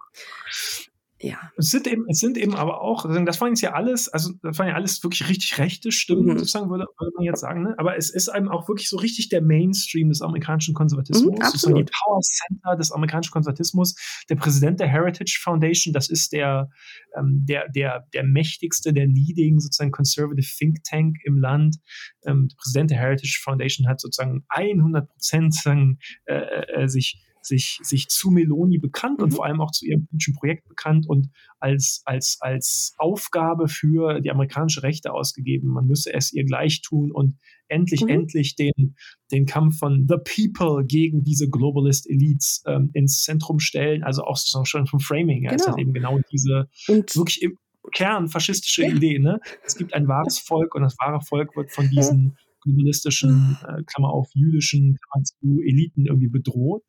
Ja. Es sind eben, es sind eben aber auch, das waren jetzt ja alles, also das waren ja alles wirklich richtig rechte Stimmen, mhm. sozusagen, würde, würde, man jetzt sagen, ne? Aber es ist einem auch wirklich so richtig der Mainstream des amerikanischen Konservatismus, mhm, sozusagen die Power Center des amerikanischen Konservatismus. Der Präsident der Heritage Foundation, das ist der, ähm, der, der, der mächtigste, der leading sozusagen Conservative Think Tank im Land. Ähm, der Präsident der Heritage Foundation hat sozusagen 100 Prozent äh, äh, sich sich, sich zu Meloni bekannt mhm. und vor allem auch zu ihrem politischen Projekt bekannt und als, als, als Aufgabe für die amerikanische Rechte ausgegeben. Man müsse es ihr gleich tun und endlich, mhm. endlich den, den Kampf von The People gegen diese Globalist Elites ähm, ins Zentrum stellen. Also auch sozusagen schon vom Framing. Ja, genau. ist halt eben genau diese und wirklich im Kern faschistische ja. Idee. Ne? Es gibt ein wahres Volk und das wahre Volk wird von diesen globalistischen, äh, Klammer auf, jüdischen, Klammer zu, Eliten irgendwie bedroht.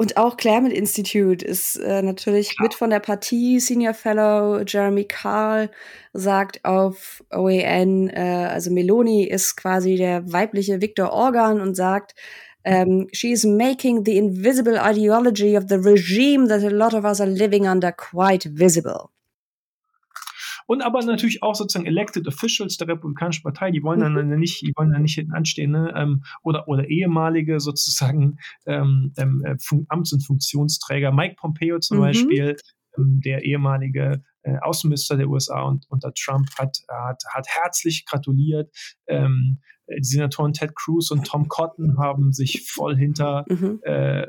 Und auch Claremont Institute ist äh, natürlich Klar. mit von der Partie. Senior Fellow Jeremy Carl sagt auf OEN, äh, also Meloni ist quasi der weibliche Viktor Organ und sagt, um, ähm, she is making the invisible ideology of the regime that a lot of us are living under quite visible. Und aber natürlich auch sozusagen Elected Officials der Republikanischen Partei, die wollen dann mhm. nicht, die wollen dann nicht hinten anstehen, ne? ähm, oder, oder ehemalige sozusagen ähm, ähm, äh, Amts- und Funktionsträger. Mike Pompeo zum mhm. Beispiel, ähm, der ehemalige äh, Außenminister der USA und, unter Trump, hat, hat, hat herzlich gratuliert. Ähm, die Senatoren Ted Cruz und Tom Cotton haben sich voll hinter mhm. äh,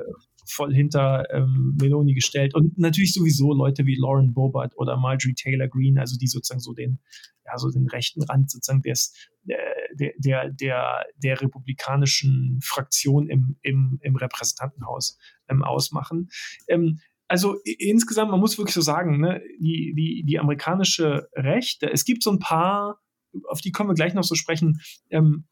voll hinter ähm, Meloni gestellt und natürlich sowieso Leute wie Lauren Boebert oder Marjorie Taylor Greene, also die sozusagen so den, ja, so den rechten Rand sozusagen des, äh, der, der, der, der republikanischen Fraktion im, im, im Repräsentantenhaus ähm, ausmachen. Ähm, also insgesamt, man muss wirklich so sagen, ne, die, die, die amerikanische Rechte, es gibt so ein paar auf die kommen wir gleich noch so sprechen, ähm,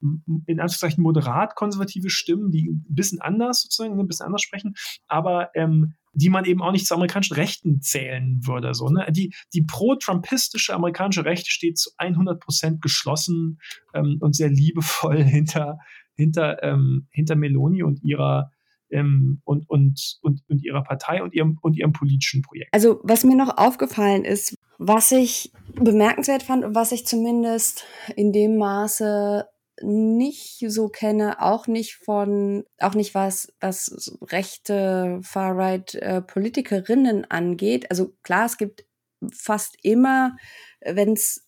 in Anführungszeichen moderat konservative Stimmen, die ein bisschen anders sozusagen, ein bisschen anders sprechen, aber ähm, die man eben auch nicht zu amerikanischen Rechten zählen würde. So, ne? Die, die pro-trumpistische amerikanische Rechte steht zu 100 Prozent geschlossen ähm, und sehr liebevoll hinter, hinter, ähm, hinter Meloni und ihrer ähm, und, und, und, und ihrer Partei und ihrem, und ihrem politischen Projekt. Also was mir noch aufgefallen ist, was ich bemerkenswert fand und was ich zumindest in dem Maße nicht so kenne, auch nicht von, auch nicht was, was rechte Far-Right-Politikerinnen äh, angeht. Also klar, es gibt fast immer, wenn es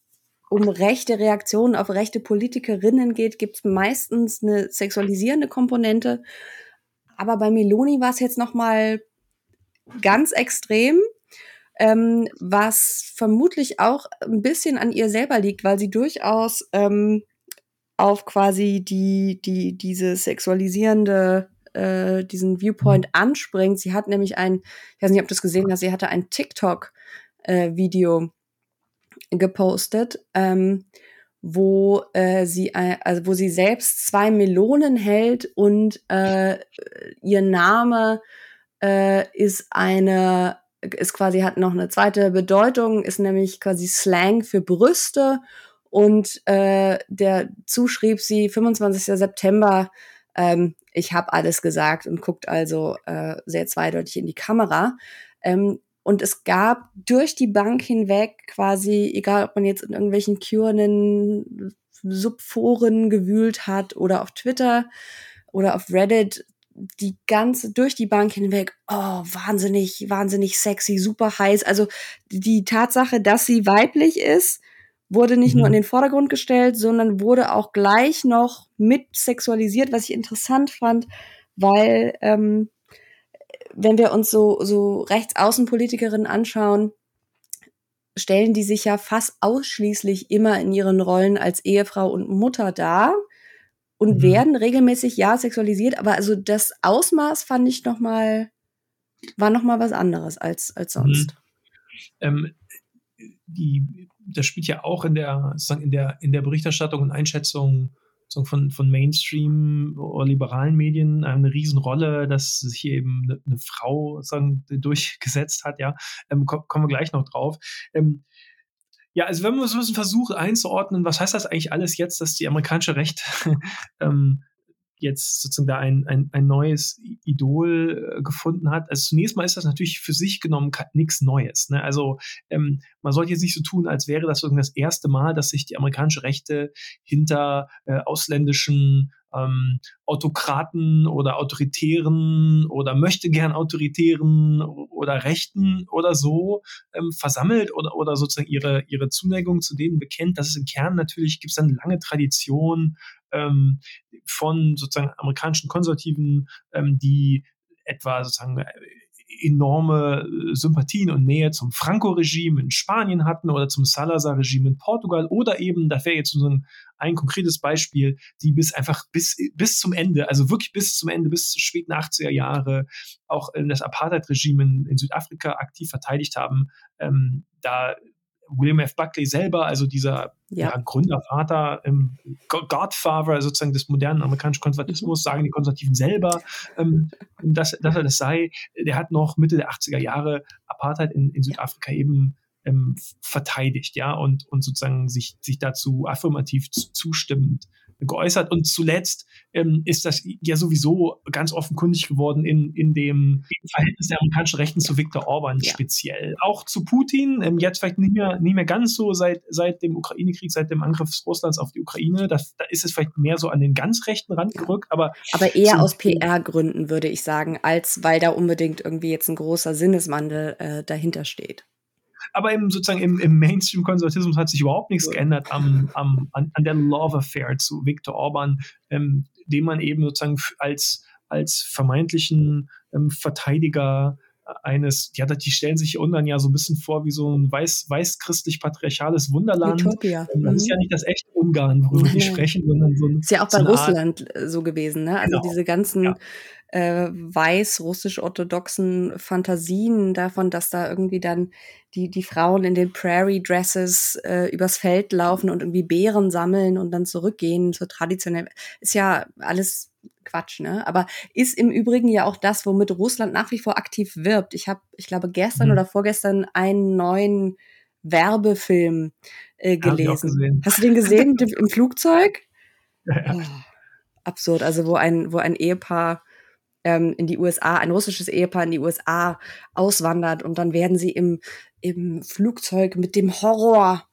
um rechte Reaktionen auf rechte Politikerinnen geht, gibt es meistens eine sexualisierende Komponente. Aber bei Meloni war es jetzt noch mal ganz extrem ähm, was vermutlich auch ein bisschen an ihr selber liegt, weil sie durchaus ähm, auf quasi die, die, diese sexualisierende, äh, diesen Viewpoint mhm. anspringt. Sie hat nämlich ein, ich weiß nicht, ob du das gesehen hast, sie hatte ein TikTok-Video äh, gepostet, ähm, wo äh, sie also wo sie selbst zwei Melonen hält und äh, ihr Name äh, ist eine ist quasi hat noch eine zweite Bedeutung, ist nämlich quasi Slang für Brüste und äh, der zuschrieb sie 25. September, ähm, ich habe alles gesagt und guckt also äh, sehr zweideutig in die Kamera. Ähm, und es gab durch die Bank hinweg quasi, egal ob man jetzt in irgendwelchen Curen, Subforen gewühlt hat oder auf Twitter oder auf Reddit, die ganze, durch die Bank hinweg, oh, wahnsinnig, wahnsinnig sexy, super heiß. Also die Tatsache, dass sie weiblich ist, wurde nicht mhm. nur in den Vordergrund gestellt, sondern wurde auch gleich noch mit sexualisiert, was ich interessant fand, weil ähm, wenn wir uns so, so Rechtsaußenpolitikerinnen anschauen, stellen die sich ja fast ausschließlich immer in ihren Rollen als Ehefrau und Mutter dar und mhm. werden regelmäßig ja sexualisiert, aber also das Ausmaß fand ich noch mal war noch mal was anderes als als mhm. sonst. Mhm. Ähm, die, das spielt ja auch in der sozusagen in der in der Berichterstattung und Einschätzung von, von Mainstream oder liberalen Medien eine Riesenrolle, dass sich hier eben eine, eine Frau sagen, durchgesetzt hat, ja, ähm, kommen wir gleich noch drauf. Ähm, ja, also wenn man so ein versucht einzuordnen, was heißt das eigentlich alles jetzt, dass die amerikanische Recht ähm, jetzt sozusagen da ein, ein, ein neues Idol äh, gefunden hat. Also zunächst mal ist das natürlich für sich genommen nichts Neues. Ne? Also ähm, man sollte jetzt nicht so tun, als wäre das das erste Mal, dass sich die amerikanische Rechte hinter äh, ausländischen ähm, Autokraten oder autoritären oder möchte gern autoritären oder Rechten oder so ähm, versammelt oder, oder sozusagen ihre, ihre Zuneigung zu denen bekennt. Das ist im Kern natürlich, gibt es eine lange Tradition ähm, von sozusagen amerikanischen Konservativen, ähm, die etwa sozusagen äh, enorme äh, Sympathien und Nähe zum Franco-Regime in Spanien hatten oder zum Salazar-Regime in Portugal oder eben, da wäre jetzt so ein, ein konkretes Beispiel, die bis einfach bis, bis zum Ende, also wirklich bis zum Ende, bis zu späten 80er Jahre auch das Apartheid-Regime in, in, Südafrika aktiv verteidigt haben. Ähm, da William F. Buckley selber, also dieser ja. Ja, Gründervater, ähm, Godfather sozusagen des modernen amerikanischen Konservatismus, mhm. sagen die Konservativen selber, ähm, dass, dass er das sei. Der hat noch Mitte der 80er Jahre Apartheid in, in Südafrika eben ähm, verteidigt, ja, und, und sozusagen sich, sich dazu affirmativ zustimmend geäußert. Und zuletzt ähm, ist das ja sowieso ganz offenkundig geworden in, in dem Verhältnis der amerikanischen Rechten zu Viktor Orban ja. speziell. Auch zu Putin, ähm, jetzt vielleicht nicht mehr, nicht mehr ganz so seit, seit dem Ukraine-Krieg, seit dem Angriff Russlands auf die Ukraine. Das, da ist es vielleicht mehr so an den ganz rechten Rand gerückt, aber. Aber eher aus PR-Gründen, würde ich sagen, als weil da unbedingt irgendwie jetzt ein großer Sinneswandel äh, dahinter steht. Aber im, sozusagen im, im Mainstream-Konservatismus hat sich überhaupt nichts geändert am, am, an, an der Love Affair zu Viktor Orban, ähm, den man eben sozusagen als, als vermeintlichen ähm, Verteidiger eines, ja, die stellen sich Ungarn ja so ein bisschen vor wie so ein weiß, weiß-christlich-patriarchales Wunderland. Utopia. Ähm, das mhm. ist ja nicht das echte Ungarn, worüber die sprechen, sondern so ein. Ist ja auch bei Russland Art, äh, so gewesen, ne? Also genau. diese ganzen ja. Äh, weiß-russisch-orthodoxen Fantasien davon, dass da irgendwie dann die, die Frauen in den Prairie Dresses äh, übers Feld laufen und irgendwie Beeren sammeln und dann zurückgehen zur traditionellen, ist ja alles Quatsch, ne? Aber ist im Übrigen ja auch das, womit Russland nach wie vor aktiv wirbt. Ich habe, ich glaube, gestern mhm. oder vorgestern einen neuen Werbefilm äh, gelesen. Hast du den gesehen im Flugzeug? Ja, ja. Oh, absurd. Also wo ein, wo ein Ehepaar ähm, in die USA, ein russisches Ehepaar in die USA auswandert und dann werden sie im, im Flugzeug mit dem Horror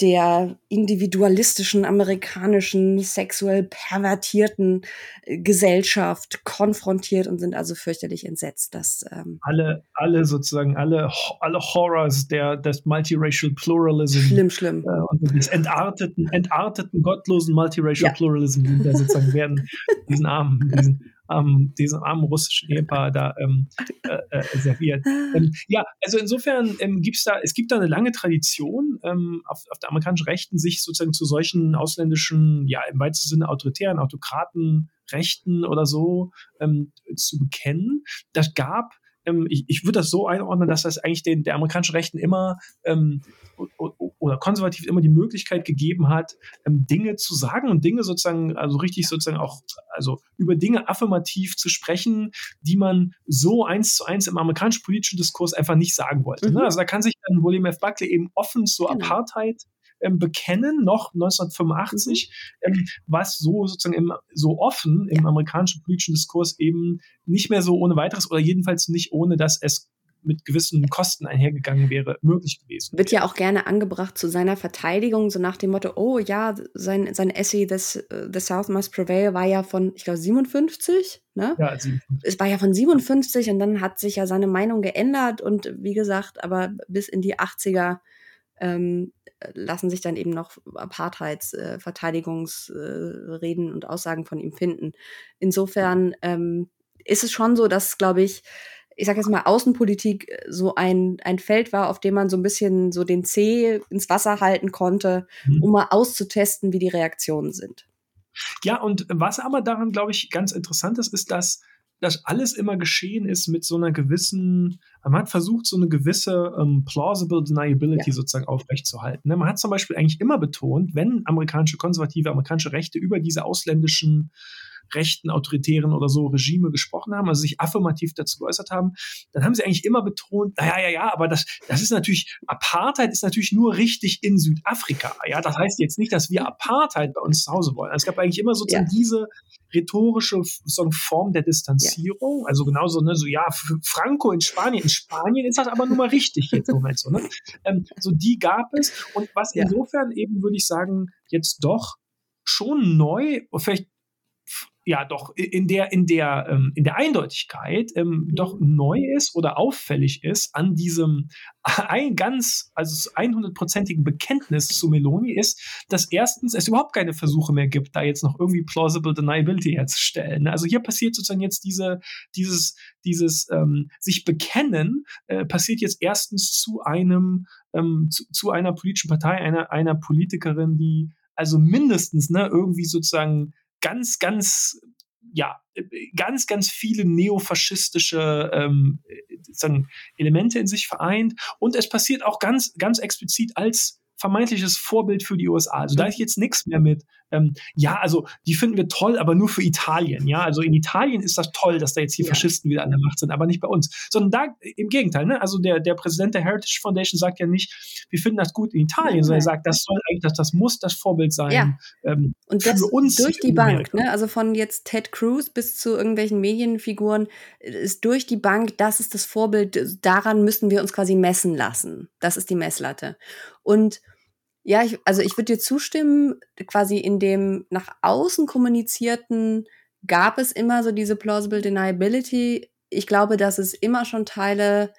der individualistischen amerikanischen, sexuell pervertierten äh, Gesellschaft konfrontiert und sind also fürchterlich entsetzt, dass ähm, alle, alle sozusagen alle, alle Horrors der des multiracial Pluralism schlimm, schlimm äh, und des entarteten, entarteten gottlosen multiracial ja. Pluralism, die da sozusagen werden diesen armen, diesen ähm, diesem armen russischen Ehepaar da ähm, äh, äh, serviert. Ähm, ja, also insofern ähm, gibt es da, es gibt da eine lange Tradition ähm, auf, auf der amerikanischen Rechten, sich sozusagen zu solchen ausländischen, ja, im weitesten Sinne autoritären, Autokraten, Rechten oder so ähm, zu bekennen. Das gab ähm, ich, ich würde das so einordnen, dass das eigentlich den, der amerikanischen Rechten immer ähm, oder konservativ immer die Möglichkeit gegeben hat, ähm, Dinge zu sagen und Dinge sozusagen, also richtig sozusagen auch, also über Dinge affirmativ zu sprechen, die man so eins zu eins im amerikanischen politischen Diskurs einfach nicht sagen wollte. Ne? Mhm. Ne? Also da kann sich dann William F. Buckley eben offen zur genau. Apartheid ähm, bekennen, noch 1985, mhm. ähm, was so sozusagen im, so offen im amerikanischen politischen Diskurs eben nicht mehr so ohne weiteres oder jedenfalls nicht ohne, dass es mit gewissen Kosten einhergegangen wäre, möglich gewesen. Wird ja auch gerne angebracht zu seiner Verteidigung, so nach dem Motto, oh ja, sein, sein Essay this, uh, The South Must Prevail war ja von, ich glaube, 57, ne? Ja, 57. Es war ja von 57 und dann hat sich ja seine Meinung geändert und wie gesagt, aber bis in die 80er ähm, lassen sich dann eben noch Apartheidsverteidigungsreden äh, äh, und Aussagen von ihm finden. Insofern ähm, ist es schon so, dass, glaube ich, ich sage jetzt mal, Außenpolitik äh, so ein, ein Feld war, auf dem man so ein bisschen so den Zeh ins Wasser halten konnte, mhm. um mal auszutesten, wie die Reaktionen sind. Ja, und was aber daran, glaube ich, ganz interessant ist, ist, dass das alles immer geschehen ist mit so einer gewissen, man hat versucht, so eine gewisse ähm, plausible deniability ja. sozusagen aufrechtzuerhalten. Ne? Man hat zum Beispiel eigentlich immer betont, wenn amerikanische konservative, amerikanische Rechte über diese ausländischen rechten, autoritären oder so Regime gesprochen haben, also sich affirmativ dazu geäußert haben, dann haben sie eigentlich immer betont, naja, ja, ja, aber das, das ist natürlich, Apartheid ist natürlich nur richtig in Südafrika. Ja, das heißt jetzt nicht, dass wir Apartheid bei uns zu Hause wollen. Also es gab eigentlich immer sozusagen ja. diese rhetorische so Form der Distanzierung. Ja. Also genauso, ne, so ja, Franco in Spanien, in Spanien ist das aber nun mal richtig jetzt im Moment so. Ne? Ähm, so die gab es. Und was ja. insofern eben, würde ich sagen, jetzt doch schon neu, vielleicht ja doch in der, in der, ähm, in der Eindeutigkeit ähm, doch mhm. neu ist oder auffällig ist an diesem ein ganz, also 100-prozentigen Bekenntnis zu Meloni ist, dass erstens es überhaupt keine Versuche mehr gibt, da jetzt noch irgendwie plausible deniability herzustellen. Ne? Also hier passiert sozusagen jetzt diese, dieses, dieses ähm, sich bekennen, äh, passiert jetzt erstens zu einem, ähm, zu, zu einer politischen Partei, einer, einer Politikerin, die also mindestens ne, irgendwie sozusagen ganz, ganz ja, ganz, ganz viele neofaschistische ähm, sozusagen Elemente in sich vereint. Und es passiert auch ganz, ganz explizit als vermeintliches Vorbild für die USA. Also da ist jetzt nichts mehr mit, ähm, ja, also die finden wir toll, aber nur für Italien. Ja, also in Italien ist das toll, dass da jetzt die ja. Faschisten wieder an der Macht sind, aber nicht bei uns. Sondern da im Gegenteil, ne? Also der, der Präsident der Heritage Foundation sagt ja nicht, wir finden das gut in Italien, sondern er sagt, das soll eigentlich, das, das muss das Vorbild sein. Ja. Ähm, Und das für uns durch die Bank, ne? Also von jetzt Ted Cruz bis zu irgendwelchen Medienfiguren ist durch die Bank, das ist das Vorbild, daran müssen wir uns quasi messen lassen. Das ist die Messlatte. Und ja, ich, also ich würde dir zustimmen, quasi in dem nach außen kommunizierten gab es immer so diese plausible deniability. Ich glaube, dass es immer schon Teile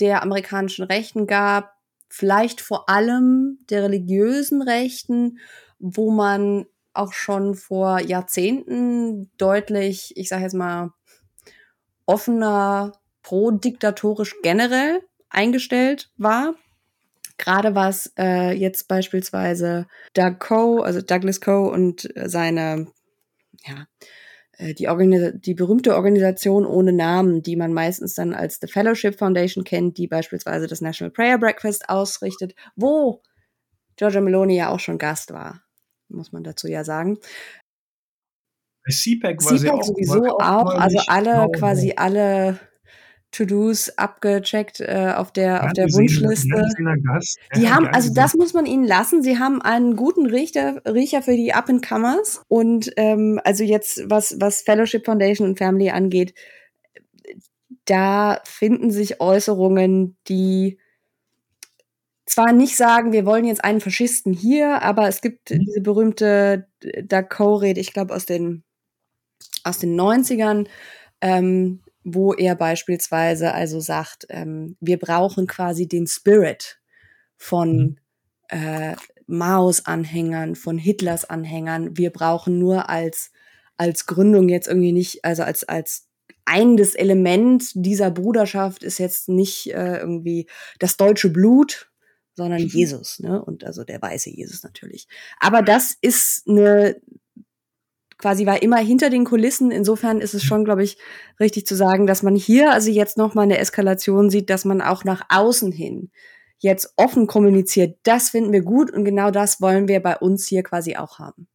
der amerikanischen Rechten gab, vielleicht vor allem der religiösen Rechten, wo man auch schon vor Jahrzehnten deutlich, ich sage jetzt mal, offener, pro-diktatorisch generell eingestellt war. Gerade was äh, jetzt beispielsweise Doug Coe, also Douglas Coe und seine, ja, äh, die, die berühmte Organisation ohne Namen, die man meistens dann als The Fellowship Foundation kennt, die beispielsweise das National Prayer Breakfast ausrichtet, wo Giorgia Meloni ja auch schon Gast war, muss man dazu ja sagen. Bei CPAC war CPAC auch, sowieso auch, auch also alle quasi alle To-Dos abgecheckt äh, auf der, ja, auf der Wunschliste. Gast. Die haben, also das muss man ihnen lassen. Sie haben einen guten Riecher, Riecher für die Up-and-Comers. Und ähm, also jetzt, was, was Fellowship Foundation und Family angeht, da finden sich Äußerungen, die zwar nicht sagen, wir wollen jetzt einen Faschisten hier, aber es gibt mhm. diese berühmte Daco-Rede, ich glaube aus den, aus den 90ern, ähm, wo er beispielsweise also sagt, ähm, wir brauchen quasi den Spirit von mhm. äh, Maos Anhängern, von Hitlers Anhängern. Wir brauchen nur als als Gründung jetzt irgendwie nicht, also als als einendes Element dieser Bruderschaft ist jetzt nicht äh, irgendwie das deutsche Blut, sondern mhm. Jesus, ne? Und also der weiße Jesus natürlich. Aber das ist eine quasi war immer hinter den Kulissen. Insofern ist es schon, glaube ich, richtig zu sagen, dass man hier also jetzt noch mal eine Eskalation sieht, dass man auch nach außen hin jetzt offen kommuniziert. Das finden wir gut und genau das wollen wir bei uns hier quasi auch haben.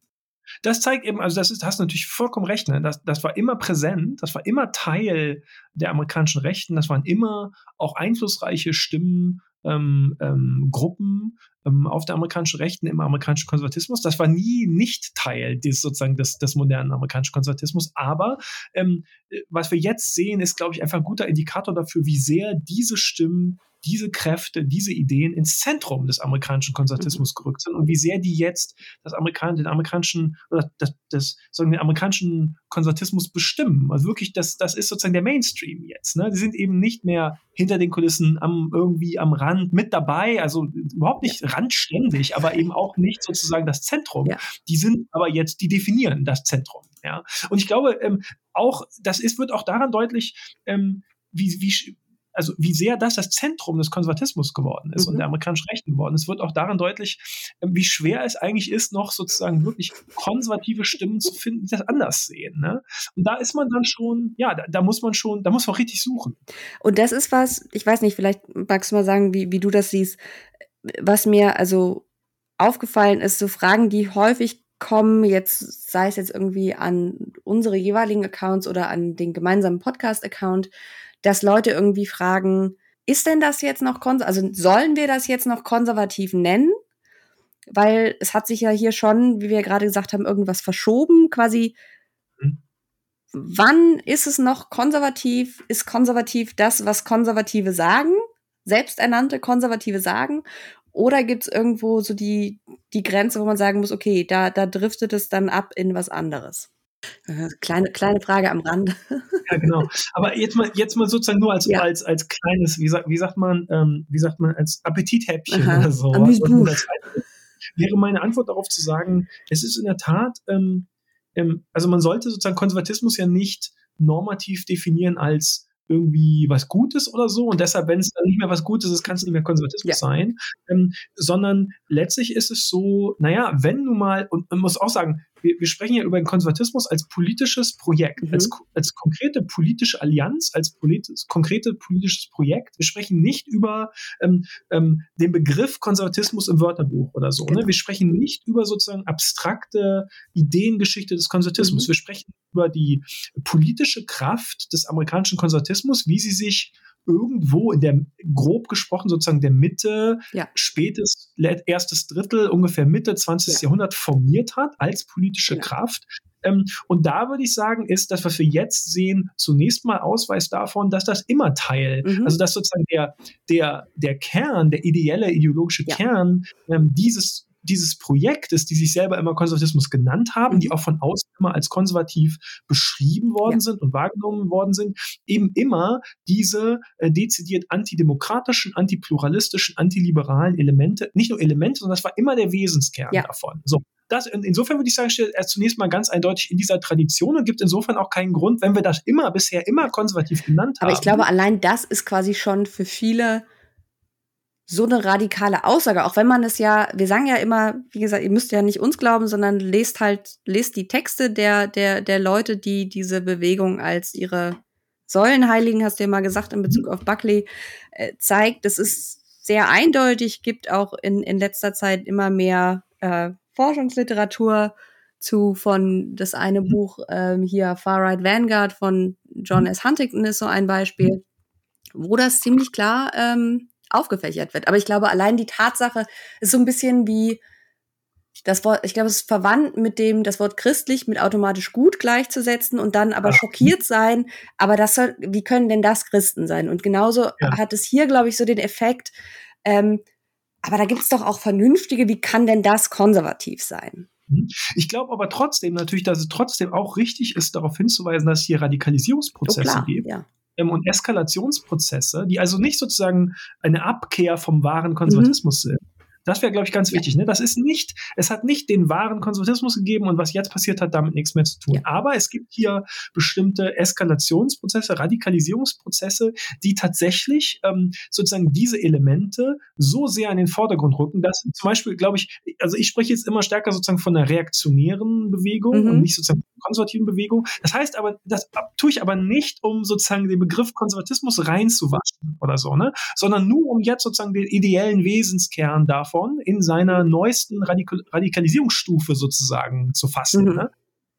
Das zeigt eben, also das ist, hast du natürlich vollkommen recht, ne? das, das war immer präsent, das war immer Teil der amerikanischen Rechten, das waren immer auch einflussreiche Stimmen ähm, ähm, Gruppen ähm, auf der amerikanischen Rechten im amerikanischen Konservatismus. Das war nie nicht Teil des sozusagen des, des modernen amerikanischen Konservatismus. Aber ähm, äh, was wir jetzt sehen, ist, glaube ich, einfach ein guter Indikator dafür, wie sehr diese Stimmen diese Kräfte, diese Ideen ins Zentrum des amerikanischen Konservatismus mhm. gerückt sind und wie sehr die jetzt das Amerikan den amerikanischen oder das, das sagen den amerikanischen Konservatismus bestimmen. Also wirklich, das, das ist sozusagen der Mainstream jetzt. Ne? Die sind eben nicht mehr hinter den Kulissen am irgendwie am Rand mit dabei, also überhaupt nicht ja. randständig, aber eben auch nicht sozusagen das Zentrum. Ja. Die sind aber jetzt, die definieren das Zentrum. Ja, und ich glaube ähm, auch, das ist wird auch daran deutlich, ähm, wie, wie, also wie sehr das das Zentrum des Konservatismus geworden ist mhm. und der amerikanischen Rechten geworden ist, wird auch daran deutlich, ähm, wie schwer es eigentlich ist, noch sozusagen wirklich konservative Stimmen zu finden, die das anders sehen. Ne? Und da ist man dann schon, ja, da, da, muss man schon, da muss man richtig suchen. Und das ist was, ich weiß nicht, vielleicht magst du mal sagen, wie, wie du das siehst, was mir also aufgefallen ist, so Fragen, die häufig kommen, jetzt sei es jetzt irgendwie an unsere jeweiligen Accounts oder an den gemeinsamen Podcast-Account, dass Leute irgendwie fragen, ist denn das jetzt noch konservativ, also sollen wir das jetzt noch konservativ nennen? Weil es hat sich ja hier schon, wie wir gerade gesagt haben, irgendwas verschoben, quasi. Mhm. Wann ist es noch konservativ? Ist konservativ das, was Konservative sagen? Selbsternannte Konservative sagen? Oder gibt es irgendwo so die, die Grenze, wo man sagen muss, okay, da, da driftet es dann ab in was anderes? Äh, kleine, kleine Frage am Rand. Ja, genau. Aber jetzt mal, jetzt mal sozusagen nur als, ja. als, als kleines, wie, sagt, wie sagt man, ähm, wie sagt man, als Appetithäppchen Aha. oder so. Wäre meine Antwort darauf zu sagen, es ist in der Tat, ähm, ähm, also man sollte sozusagen Konservatismus ja nicht normativ definieren als irgendwie was Gutes oder so und deshalb, wenn es dann nicht mehr was Gutes ist, kann es nicht mehr Konservatismus ja. sein, ähm, sondern letztlich ist es so, naja, wenn du mal, und man muss auch sagen, wir, wir sprechen ja über den Konservatismus als politisches Projekt, mhm. als, als konkrete politische Allianz, als politis, konkrete politisches Projekt. Wir sprechen nicht über ähm, ähm, den Begriff Konservatismus im Wörterbuch oder so. Ne? Genau. Ne? Wir sprechen nicht über sozusagen abstrakte Ideengeschichte des Konservatismus. Mhm. Wir sprechen über die politische Kraft des amerikanischen Konservatismus, wie sie sich irgendwo in der, grob gesprochen, sozusagen der Mitte, ja. spätes, erstes Drittel, ungefähr Mitte 20. Ja. Jahrhundert formiert hat als politische ja. Kraft. Ähm, und da würde ich sagen, ist das, was wir jetzt sehen, zunächst mal Ausweis davon, dass das immer Teil, mhm. also dass sozusagen der, der, der Kern, der ideelle ideologische Kern ähm, dieses dieses Projektes, die sich selber immer Konservatismus genannt haben, mhm. die auch von außen immer als konservativ beschrieben worden ja. sind und wahrgenommen worden sind, eben immer diese äh, dezidiert antidemokratischen, antipluralistischen, antiliberalen Elemente, nicht nur Elemente, sondern das war immer der Wesenskern ja. davon. So. Das, insofern würde ich sagen, steht er zunächst mal ganz eindeutig in dieser Tradition und gibt insofern auch keinen Grund, wenn wir das immer bisher immer konservativ genannt haben. Aber ich glaube, allein das ist quasi schon für viele so eine radikale Aussage, auch wenn man es ja, wir sagen ja immer, wie gesagt, ihr müsst ja nicht uns glauben, sondern lest halt, lest die Texte der, der, der Leute, die diese Bewegung als ihre Säulenheiligen, hast du ja mal gesagt, in Bezug auf Buckley, äh, zeigt. Das ist sehr eindeutig, gibt auch in, in letzter Zeit immer mehr äh, Forschungsliteratur zu von das eine Buch ähm, hier Far Right Vanguard von John S. Huntington ist so ein Beispiel, wo das ziemlich klar ähm, aufgefächert wird. Aber ich glaube, allein die Tatsache ist so ein bisschen wie das Wort, ich glaube, es ist verwandt mit dem, das Wort christlich mit automatisch gut gleichzusetzen und dann aber ja. schockiert sein. Aber das soll, wie können denn das Christen sein? Und genauso ja. hat es hier, glaube ich, so den Effekt, ähm, aber da gibt es doch auch vernünftige, wie kann denn das konservativ sein? Mhm. Ich glaube aber trotzdem natürlich, dass es trotzdem auch richtig ist, darauf hinzuweisen, dass es hier Radikalisierungsprozesse oh, gibt. Ja und Eskalationsprozesse, die also nicht sozusagen eine Abkehr vom wahren Konservatismus mhm. sind, das wäre, glaube ich, ganz wichtig. Ne? Das ist nicht, es hat nicht den wahren Konservatismus gegeben und was jetzt passiert hat, damit nichts mehr zu tun. Aber es gibt hier bestimmte Eskalationsprozesse, Radikalisierungsprozesse, die tatsächlich ähm, sozusagen diese Elemente so sehr in den Vordergrund rücken, dass zum Beispiel, glaube ich, also ich spreche jetzt immer stärker sozusagen von einer reaktionären Bewegung mhm. und nicht sozusagen konservativen Bewegung. Das heißt aber, das tue ich aber nicht, um sozusagen den Begriff Konservatismus reinzuwaschen oder so, ne? sondern nur um jetzt sozusagen den ideellen Wesenskern davon davon in seiner neuesten Radikal Radikalisierungsstufe sozusagen zu fassen. Mhm. Ne?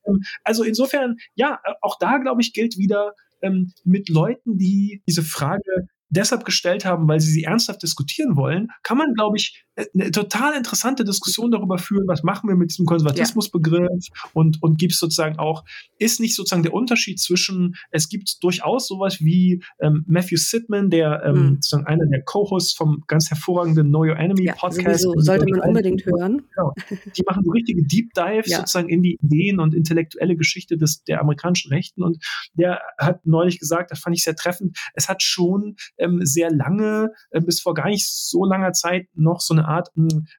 Ähm, also insofern, ja, auch da, glaube ich, gilt wieder ähm, mit Leuten, die diese Frage deshalb gestellt haben, weil sie sie ernsthaft diskutieren wollen, kann man, glaube ich, äh, eine total interessante Diskussion darüber führen, was machen wir mit diesem Konservatismusbegriff ja. und, und gibt es sozusagen auch, ist nicht sozusagen der Unterschied zwischen, es gibt durchaus sowas wie ähm, Matthew Sidman, der ähm, mhm. sozusagen einer der Co-Hosts vom ganz hervorragenden Know Your Enemy ja, Podcast. Sowieso, sollte man unbedingt hören. Genau. Die machen so richtige Deep Dives ja. sozusagen in die Ideen und intellektuelle Geschichte des, der amerikanischen Rechten und der hat neulich gesagt, das fand ich sehr treffend, es hat schon ähm, sehr lange, äh, bis vor gar nicht so langer Zeit noch so eine Art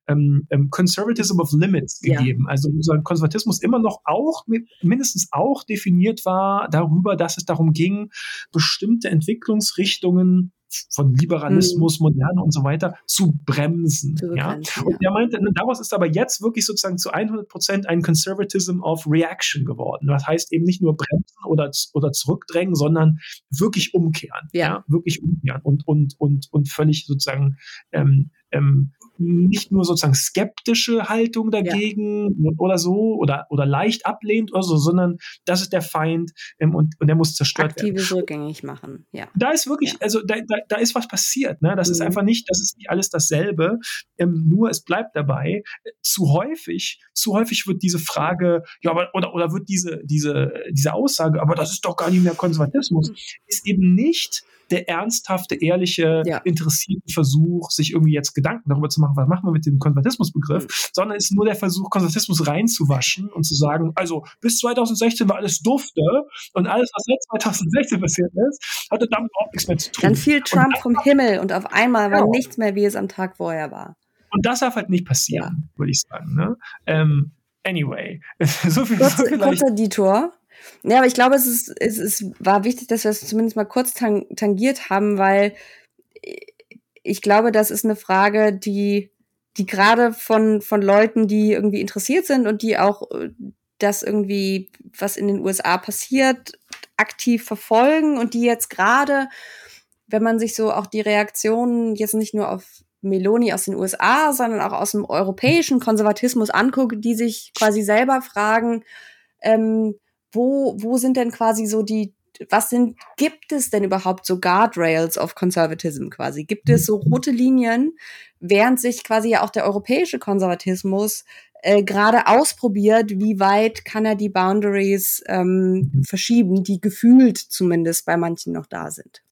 ähm, ähm, Conservatism of Limits gegeben. Ja. Also unser Konservatismus immer noch auch, mindestens auch definiert war darüber, dass es darum ging, bestimmte Entwicklungsrichtungen von Liberalismus, mhm. Moderne und so weiter zu bremsen. Zu ja? Und er meinte, daraus ist aber jetzt wirklich sozusagen zu 100 Prozent ein Conservatism of Reaction geworden. Das heißt eben nicht nur bremsen oder, oder zurückdrängen, sondern wirklich umkehren. Ja. ja? Wirklich umkehren und, und, und, und völlig sozusagen ähm, ähm, nicht nur sozusagen skeptische Haltung dagegen ja. oder so oder, oder leicht ablehnt oder so, sondern das ist der Feind ähm, und, und der muss zerstört Aktives werden. Aktives rückgängig machen, ja. Da ist wirklich, ja. also da, da, da ist was passiert. Ne? Das mhm. ist einfach nicht, das ist nicht alles dasselbe, ähm, nur es bleibt dabei. Zu häufig, zu häufig wird diese Frage, ja, aber, oder, oder wird diese, diese, diese Aussage, aber das ist doch gar nicht mehr Konservatismus, mhm. ist eben nicht der ernsthafte, ehrliche, ja. interessierte Versuch, sich irgendwie jetzt Gedanken darüber zu machen, was machen wir mit dem Konservatismusbegriff, mhm. sondern ist nur der Versuch, Konservatismus reinzuwaschen und zu sagen, also bis 2016 war alles dufte und alles, was seit 2016 passiert ist, hatte damit überhaupt nichts mehr zu tun. Dann fiel Trump vom Himmel und auf einmal war genau. nichts mehr, wie es am Tag vorher war. Und das darf halt nicht passieren, ja. würde ich sagen. Ne? Ähm, anyway, so viel Kurz, Kurzer Detour. Ja, aber ich glaube, es ist, es ist, war wichtig, dass wir es zumindest mal kurz tang tangiert haben, weil ich glaube, das ist eine Frage, die, die gerade von, von Leuten, die irgendwie interessiert sind und die auch äh, das irgendwie, was in den USA passiert, aktiv verfolgen und die jetzt gerade, wenn man sich so auch die Reaktionen jetzt nicht nur auf Meloni aus den USA, sondern auch aus dem europäischen Konservatismus anguckt, die sich quasi selber fragen, ähm, wo, wo sind denn quasi so die, was sind, gibt es denn überhaupt so Guardrails of Conservatism quasi? Gibt es so rote Linien, während sich quasi ja auch der europäische Konservatismus äh, gerade ausprobiert, wie weit kann er die Boundaries ähm, verschieben, die gefühlt zumindest bei manchen noch da sind.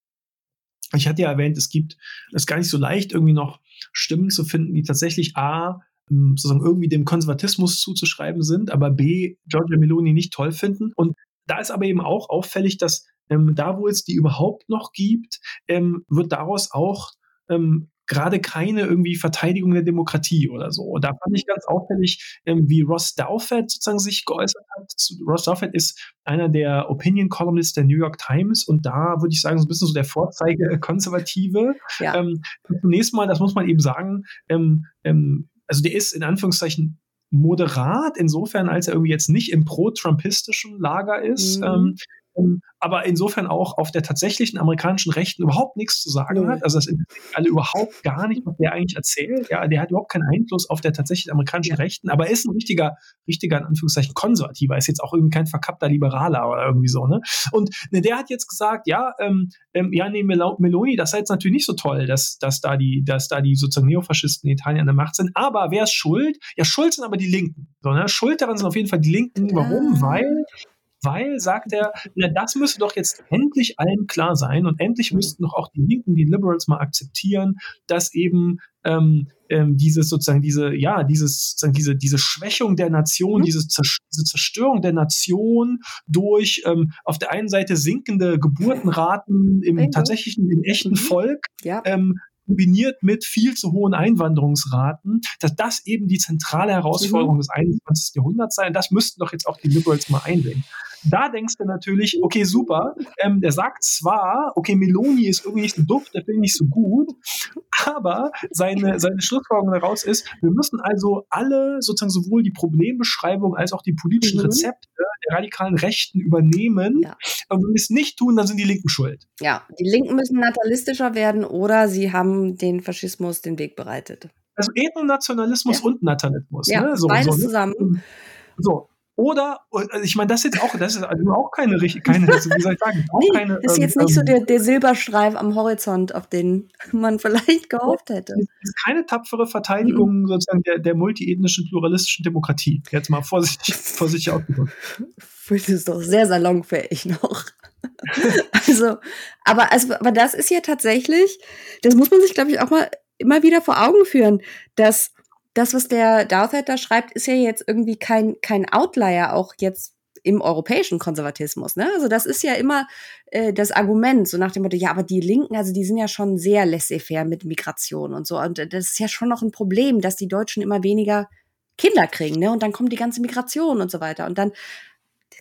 Ich hatte ja erwähnt, es gibt, es ist gar nicht so leicht, irgendwie noch Stimmen zu finden, die tatsächlich A, sozusagen irgendwie dem Konservatismus zuzuschreiben sind, aber B, Giorgia Meloni nicht toll finden. Und da ist aber eben auch auffällig, dass ähm, da, wo es die überhaupt noch gibt, ähm, wird daraus auch ähm, gerade keine irgendwie Verteidigung der Demokratie oder so. Und da fand ich ganz auffällig, ähm, wie Ross Douthat sozusagen sich geäußert hat. Ross Douthat ist einer der Opinion Columnists der New York Times und da würde ich sagen, so ein bisschen so der Vorzeige Konservative. Ja. Ähm, zunächst mal, das muss man eben sagen, ähm, ähm, also der ist in Anführungszeichen moderat, insofern, als er irgendwie jetzt nicht im pro-trumpistischen Lager ist. Mhm. Ähm, aber insofern auch auf der tatsächlichen amerikanischen Rechten überhaupt nichts zu sagen hat. Also das interessiert alle überhaupt gar nicht, was der eigentlich erzählt. Ja, der hat überhaupt keinen Einfluss auf der tatsächlichen amerikanischen ja. Rechten, aber er ist ein richtiger, richtiger, in Anführungszeichen, Konservativer, ist jetzt auch irgendwie kein verkappter Liberaler oder irgendwie so, ne? Und ne, der hat jetzt gesagt, ja, ähm, ähm, ja, nee, Mel Meloni, das sei jetzt natürlich nicht so toll, dass, dass da die, dass da die sozusagen Neofaschisten in Italien an der Macht sind. Aber wer ist schuld? Ja, schuld sind aber die Linken. So, ne? Schuld daran sind auf jeden Fall die Linken. Warum? Weil weil, sagt er, na, das müsste doch jetzt endlich allen klar sein und endlich müssten doch auch die Linken, die Liberals mal akzeptieren, dass eben ähm, ähm, dieses sozusagen diese ja dieses sozusagen diese diese Schwächung der Nation, mhm. diese, Zerstörung der Nation durch ähm, auf der einen Seite sinkende Geburtenraten im Bingo. tatsächlichen im echten mhm. Volk ja. ähm, kombiniert mit viel zu hohen Einwanderungsraten, dass das eben die zentrale Herausforderung mhm. des 21. Jahrhunderts sei. Und das müssten doch jetzt auch die Liberals mal einsehen. Da denkst du natürlich, okay, super, ähm, der sagt zwar, okay, Meloni ist irgendwie nicht so duft, der finde ich so gut, aber seine, seine Schlussfolgerung daraus ist, wir müssen also alle sozusagen sowohl die Problembeschreibung als auch die politischen mhm. Rezepte der radikalen Rechten übernehmen. Ja. Und wenn wir es nicht tun, dann sind die Linken schuld. Ja, die Linken müssen natalistischer werden oder sie haben den Faschismus den Weg bereitet. Also Ethnonationalismus ja. und Natalismus. Ja, ne? so, beides so, ne? zusammen. So, oder, also ich meine, das ist jetzt auch, das ist also auch keine, keine also wie soll ich sagen, auch nee, keine. ist jetzt ähm, nicht so der, der Silberstreif am Horizont, auf den man vielleicht gehofft hätte. Das ist keine tapfere Verteidigung mhm. sozusagen der, der multiethnischen, pluralistischen Demokratie. Jetzt mal vorsichtig, vorsichtig ausgedrückt. Das ist doch sehr salonfähig noch. also, aber, also, aber das ist ja tatsächlich, das muss man sich, glaube ich, auch mal immer wieder vor Augen führen, dass das, was der Douthat da schreibt, ist ja jetzt irgendwie kein, kein Outlier auch jetzt im europäischen Konservatismus. Ne? Also das ist ja immer äh, das Argument, so nach dem Motto, ja, aber die Linken, also die sind ja schon sehr laissez-faire mit Migration und so. Und das ist ja schon noch ein Problem, dass die Deutschen immer weniger Kinder kriegen, ne? Und dann kommt die ganze Migration und so weiter. Und dann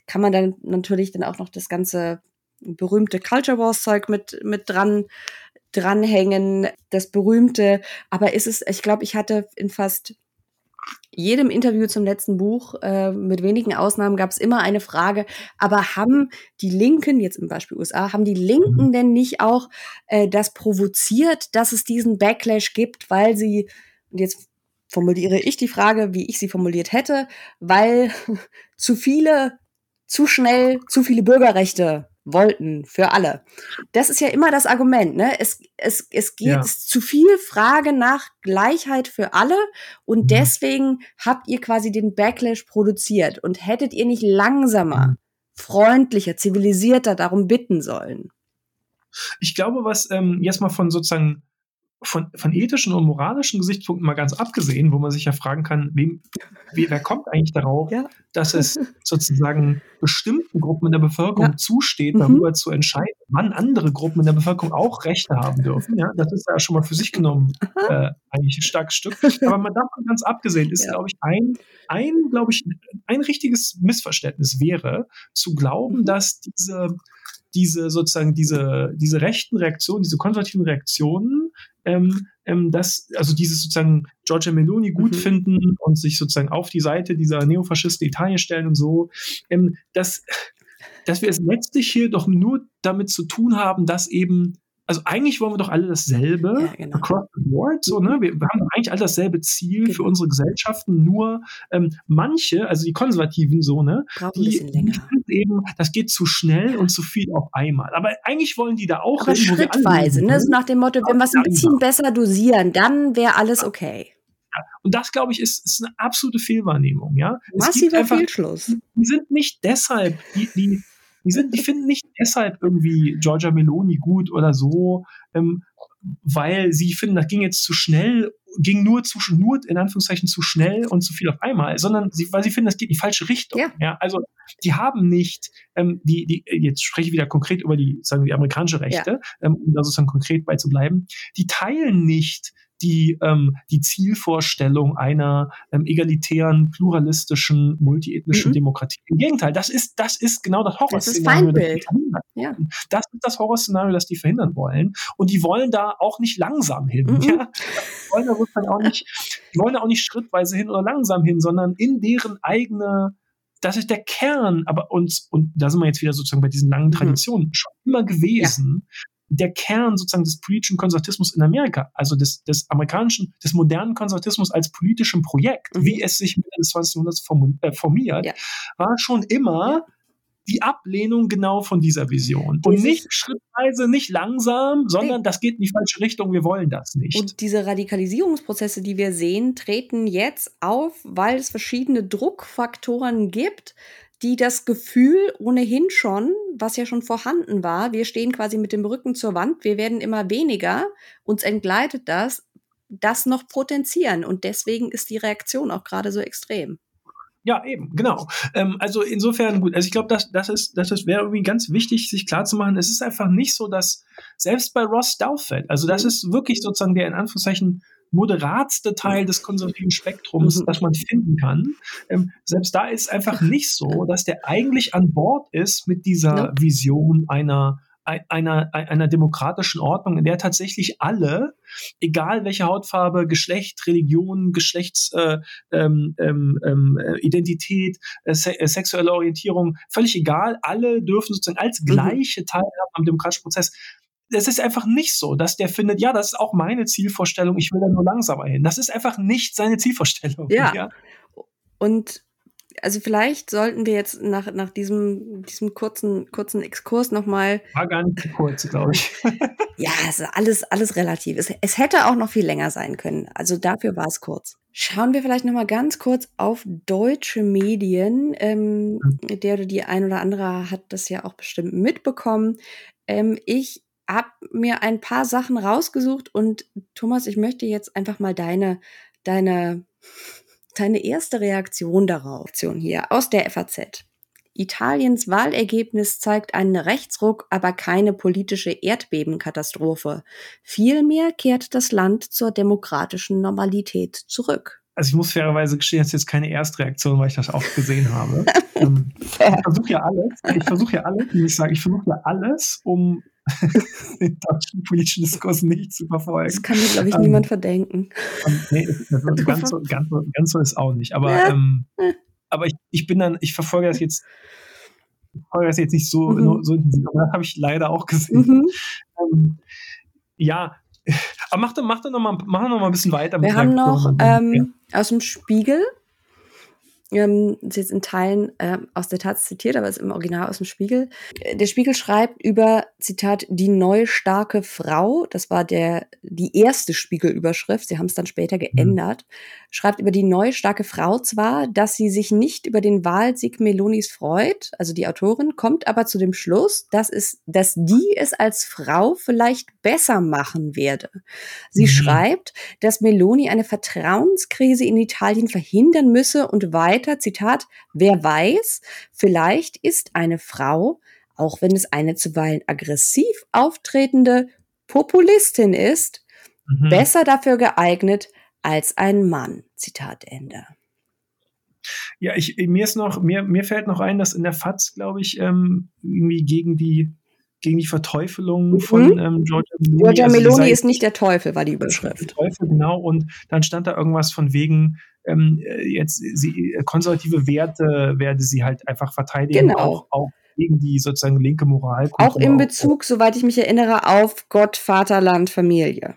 kann man dann natürlich dann auch noch das ganze berühmte Culture Wars Zeug mit, mit dran dranhängen, das berühmte. Aber ist es, ich glaube, ich hatte in fast jedem Interview zum letzten Buch, äh, mit wenigen Ausnahmen, gab es immer eine Frage, aber haben die Linken, jetzt im Beispiel USA, haben die Linken mhm. denn nicht auch äh, das provoziert, dass es diesen Backlash gibt, weil sie, und jetzt formuliere ich die Frage, wie ich sie formuliert hätte, weil zu viele, zu schnell, zu viele Bürgerrechte wollten für alle. Das ist ja immer das Argument. Ne? Es, es, es geht ja. es zu viel Frage nach Gleichheit für alle und mhm. deswegen habt ihr quasi den Backlash produziert und hättet ihr nicht langsamer, mhm. freundlicher, zivilisierter darum bitten sollen. Ich glaube, was ähm, jetzt mal von sozusagen von, von ethischen und moralischen Gesichtspunkten mal ganz abgesehen, wo man sich ja fragen kann, wem, wer kommt eigentlich darauf, ja. dass es sozusagen bestimmten Gruppen in der Bevölkerung ja. zusteht, mhm. darüber mhm. zu entscheiden, wann andere Gruppen in der Bevölkerung auch Rechte haben dürfen. Ja, das ist ja schon mal für sich genommen äh, eigentlich ein starkes Stück. Aber man davon ganz abgesehen ist, ja. glaube ich, ein, ein, glaube ich, ein richtiges Missverständnis wäre, zu glauben, mhm. dass diese diese sozusagen diese, diese rechten Reaktionen, diese konservativen Reaktionen, ähm, ähm, dass also dieses sozusagen Giorgia Meloni gut mhm. finden und sich sozusagen auf die Seite dieser Neofaschisten Italien stellen und so, ähm, dass, dass wir es letztlich hier doch nur damit zu tun haben, dass eben also eigentlich wollen wir doch alle dasselbe, ja, genau. across the board, so, ne? Wir, wir, haben eigentlich alle dasselbe Ziel genau. für unsere Gesellschaften, nur ähm, manche, also die Konservativen so, ne, Brauchen die, die eben, das geht zu schnell und zu viel auf einmal. Aber eigentlich wollen die da auch Aber schrittweise, ne? So nach dem Motto, wenn wir es ein bisschen besser dosieren, dann wäre alles okay. Und das, glaube ich, ist, ist eine absolute Fehlwahrnehmung, ja. Massiver Fehlschluss. Die sind nicht deshalb, die, die die, sind, die finden nicht deshalb irgendwie Giorgia Meloni gut oder so, ähm, weil sie finden, das ging jetzt zu schnell ging nur zu, nur in Anführungszeichen zu schnell und zu viel auf einmal, sondern sie, weil sie finden, das geht in die falsche Richtung. Ja. ja also die haben nicht, ähm, die, die, jetzt spreche ich wieder konkret über die, sagen wir, die amerikanische Rechte, ja. ähm, um da sozusagen konkret beizubleiben, die teilen nicht die, ähm, die Zielvorstellung einer ähm, egalitären, pluralistischen, multiethnischen mhm. Demokratie. Im Gegenteil, das ist, das ist genau das Horrorszenario. Das ist Feindbild. Ja. Das ist das Horrorszenario, das die verhindern wollen. Und die wollen da auch nicht langsam hin. Mhm. Ja? Die wollen da auch nicht, die wollen da auch nicht schrittweise hin oder langsam hin, sondern in deren eigene das ist der Kern, aber uns, und da sind wir jetzt wieder sozusagen bei diesen langen mhm. Traditionen, mhm. schon immer gewesen, ja der Kern sozusagen des politischen Konservatismus in Amerika, also des, des amerikanischen, des modernen Konservatismus als politischem Projekt, mhm. wie es sich Mitte des 20. Jahrhunderts äh, formiert, ja. war schon immer die Ablehnung genau von dieser Vision. Und nicht schrittweise, nicht langsam, sondern das geht in die falsche Richtung, wir wollen das nicht. Und diese Radikalisierungsprozesse, die wir sehen, treten jetzt auf, weil es verschiedene Druckfaktoren gibt, die das Gefühl ohnehin schon, was ja schon vorhanden war, wir stehen quasi mit dem Rücken zur Wand, wir werden immer weniger, uns entgleitet das, das noch potenzieren. Und deswegen ist die Reaktion auch gerade so extrem. Ja, eben, genau. Ähm, also insofern gut. Also ich glaube, das, das ist, das wäre irgendwie ganz wichtig, sich klarzumachen. Es ist einfach nicht so, dass selbst bei Ross Douthat, also das mhm. ist wirklich sozusagen der in Anführungszeichen moderatste Teil des konservativen Spektrums, mhm. das man finden kann. Ähm, selbst da ist einfach nicht so, dass der eigentlich an Bord ist mit dieser Vision einer einer, einer demokratischen Ordnung, in der tatsächlich alle, egal welche Hautfarbe, Geschlecht, Religion, Geschlechtsidentität, äh, ähm, ähm, ähm, äh, se äh, sexuelle Orientierung, völlig egal, alle dürfen sozusagen als mhm. gleiche teilhaben am demokratischen Prozess es ist einfach nicht so, dass der findet, ja, das ist auch meine Zielvorstellung, ich will da nur langsamer hin. Das ist einfach nicht seine Zielvorstellung. Ja. ja. Und also vielleicht sollten wir jetzt nach, nach diesem, diesem kurzen, kurzen Exkurs nochmal. War gar nicht zu kurz, glaube ich. ja, es ist alles, alles relativ. Es, es hätte auch noch viel länger sein können. Also dafür war es kurz. Schauen wir vielleicht nochmal ganz kurz auf deutsche Medien. Ähm, mhm. Der oder die ein oder andere hat das ja auch bestimmt mitbekommen. Ähm, ich habe mir ein paar Sachen rausgesucht und Thomas, ich möchte jetzt einfach mal deine, deine, deine erste Reaktion darauf hier aus der FAZ. Italiens Wahlergebnis zeigt einen Rechtsruck, aber keine politische Erdbebenkatastrophe. Vielmehr kehrt das Land zur demokratischen Normalität zurück. Also ich muss fairerweise gestehen, das ist jetzt keine Erstreaktion, weil ich das auch gesehen habe. ähm, ich versuche ja alles, ich versuche ja alles, ich sage, ich versuche ja alles, um den deutschen politischen Diskurs nicht zu verfolgen. Das kann mir, glaube ich, ähm, niemand verdenken. Ähm, nee, ganz, so, ganz, so, ganz so ist auch nicht. Aber, ja. ähm, aber ich, ich bin dann, ich verfolge das jetzt, verfolge das jetzt nicht so, mhm. so intensiv, aber das habe ich leider auch gesehen. Mhm. Ähm, ja, aber mach doch, mach doch noch, mal, mach noch mal ein bisschen weiter. Wir haben noch ähm, aus dem Spiegel ähm, ist jetzt in Teilen äh, aus der Taz zitiert, aber ist im Original aus dem Spiegel. Der Spiegel schreibt über, Zitat, die neue starke Frau, das war der, die erste Spiegelüberschrift, sie haben es dann später mhm. geändert, mhm. schreibt über die neue starke Frau zwar, dass sie sich nicht über den Wahlsieg Melonis freut, also die Autorin, kommt aber zu dem Schluss, dass es, dass die es als Frau vielleicht besser machen werde. Sie mhm. schreibt, dass Meloni eine Vertrauenskrise in Italien verhindern müsse und weiß, weiter, Zitat, wer weiß, vielleicht ist eine Frau, auch wenn es eine zuweilen aggressiv auftretende Populistin ist, mhm. besser dafür geeignet als ein Mann. Zitat Ende. Ja, ich, mir ist noch, mir, mir fällt noch ein, dass in der FAZ, glaube ich, ähm, irgendwie gegen die gegen die Verteufelung mhm. von ähm, Giorgia Meloni. Giorgia also Meloni ist nicht der Teufel, war die Überschrift. Teufel, genau. Und dann stand da irgendwas von wegen, ähm, jetzt sie, äh, konservative Werte werde sie halt einfach verteidigen, genau. auch, auch gegen die sozusagen linke Moral. Auch in Bezug, auch, soweit ich mich erinnere, auf Gott, Vaterland, Familie.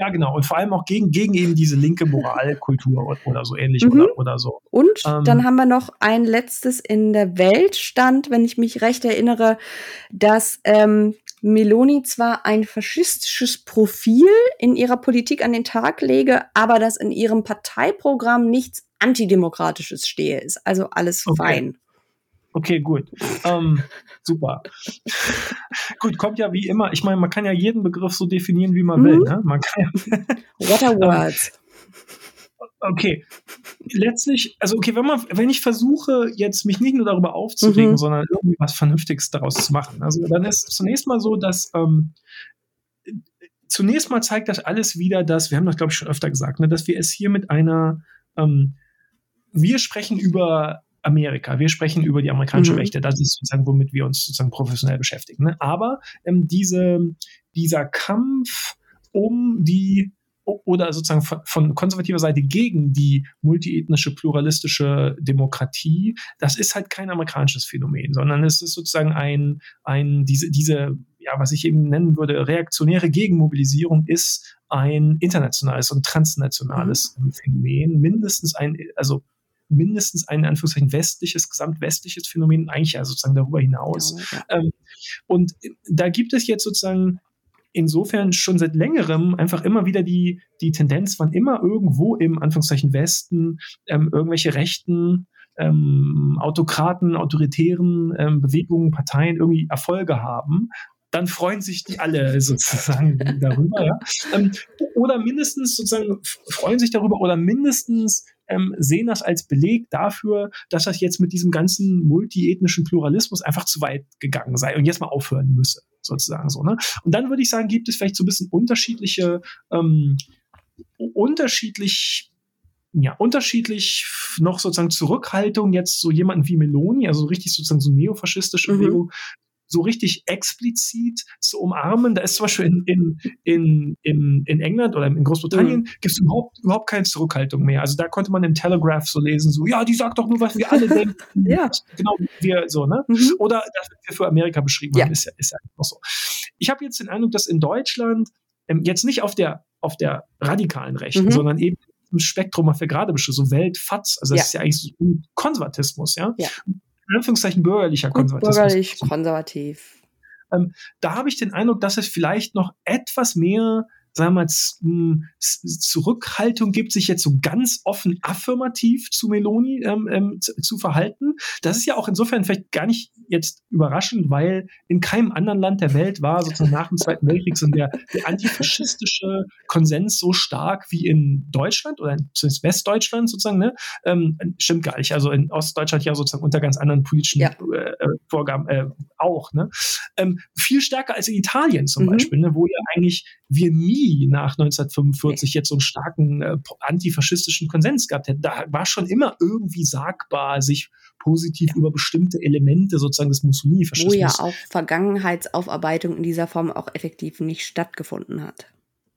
Ja, genau. Und vor allem auch gegen, gegen eben diese linke Moralkultur oder so ähnlich mhm. oder, oder so. Und ähm, dann haben wir noch ein letztes in der Welt stand, wenn ich mich recht erinnere, dass ähm, Meloni zwar ein faschistisches Profil in ihrer Politik an den Tag lege, aber dass in ihrem Parteiprogramm nichts Antidemokratisches stehe. Ist also alles okay. fein. Okay, gut. Ähm, super. gut, kommt ja wie immer. Ich meine, man kann ja jeden Begriff so definieren, wie man mhm. will. Ne? Man kann ja What are words? okay, letztlich, also okay, wenn man, wenn ich versuche, jetzt mich nicht nur darüber aufzuregen, mhm. sondern irgendwie was Vernünftiges daraus zu machen, also dann ist zunächst mal so, dass ähm, zunächst mal zeigt das alles wieder, dass, wir haben das glaube ich schon öfter gesagt, ne, dass wir es hier mit einer, ähm, wir sprechen über Amerika, wir sprechen über die amerikanische mhm. Rechte, das ist sozusagen, womit wir uns sozusagen professionell beschäftigen. Ne? Aber ähm, diese, dieser Kampf um die oder sozusagen von, konservativer Seite gegen die multiethnische, pluralistische Demokratie, das ist halt kein amerikanisches Phänomen, sondern es ist sozusagen ein, ein diese, diese, ja, was ich eben nennen würde, reaktionäre Gegenmobilisierung ist ein internationales und transnationales mhm. Phänomen, mindestens ein, also mindestens ein Anführungszeichen westliches, gesamtwestliches Phänomen, eigentlich ja sozusagen darüber hinaus. Ja, ja. Ähm, und da gibt es jetzt sozusagen insofern schon seit längerem einfach immer wieder die, die Tendenz, wann immer irgendwo im Anführungszeichen Westen ähm, irgendwelche rechten ähm, Autokraten, autoritären ähm, Bewegungen, Parteien irgendwie Erfolge haben, dann freuen sich die alle sozusagen darüber. Ja? Ähm, oder mindestens sozusagen freuen sich darüber oder mindestens ähm, sehen das als Beleg dafür, dass das jetzt mit diesem ganzen multiethnischen Pluralismus einfach zu weit gegangen sei und jetzt mal aufhören müsse, sozusagen so. Ne? Und dann würde ich sagen, gibt es vielleicht so ein bisschen unterschiedliche, ähm, unterschiedlich ja, unterschiedlich noch sozusagen Zurückhaltung jetzt so jemanden wie Meloni, also richtig sozusagen so neofaschistische mhm. So richtig explizit zu umarmen. Da ist zum Beispiel in, in, in, in, in England oder in Großbritannien mhm. gibt es überhaupt, überhaupt keine Zurückhaltung mehr. Also da konnte man im Telegraph so lesen, so, ja, die sagt doch nur, was wir alle denken. ja. Genau, wir so, ne? Mhm. Oder das, was wir für Amerika beschrieben ja. haben, ist ja, ist ja auch so. Ich habe jetzt den Eindruck, dass in Deutschland ähm, jetzt nicht auf der, auf der radikalen Rechten, mhm. sondern eben im Spektrum, was wir gerade beschrieben, so Weltfatz, also das ja. ist ja eigentlich so Konservatismus, ja. ja in Anführungszeichen bürgerlicher Konservatismus. Bürgerlich, konservativ. Ähm, da habe ich den Eindruck, dass es vielleicht noch etwas mehr sagen wir mal, hm, Zurückhaltung gibt, sich jetzt so ganz offen affirmativ zu Meloni ähm, ähm, zu, zu, verhalten. Das ist ja auch insofern vielleicht gar nicht jetzt überraschend, weil in keinem anderen Land der Welt war sozusagen nach dem Zweiten Weltkrieg so der, der antifaschistische Konsens so stark wie in Deutschland oder zumindest Westdeutschland sozusagen. Ne? Ähm, stimmt gar nicht. Also in Ostdeutschland ja sozusagen unter ganz anderen politischen ja. äh, äh Vorgaben äh, auch. Ne? Ähm, viel stärker als in Italien zum mhm. Beispiel, ne? wo ja eigentlich wir nie nach 1945 jetzt so einen starken äh, antifaschistischen Konsens gehabt hätten. Da war schon immer irgendwie sagbar, sich positiv ja. über bestimmte Elemente sozusagen des Mussolini-Faschismus. Wo ja auch Vergangenheitsaufarbeitung in dieser Form auch effektiv nicht stattgefunden hat.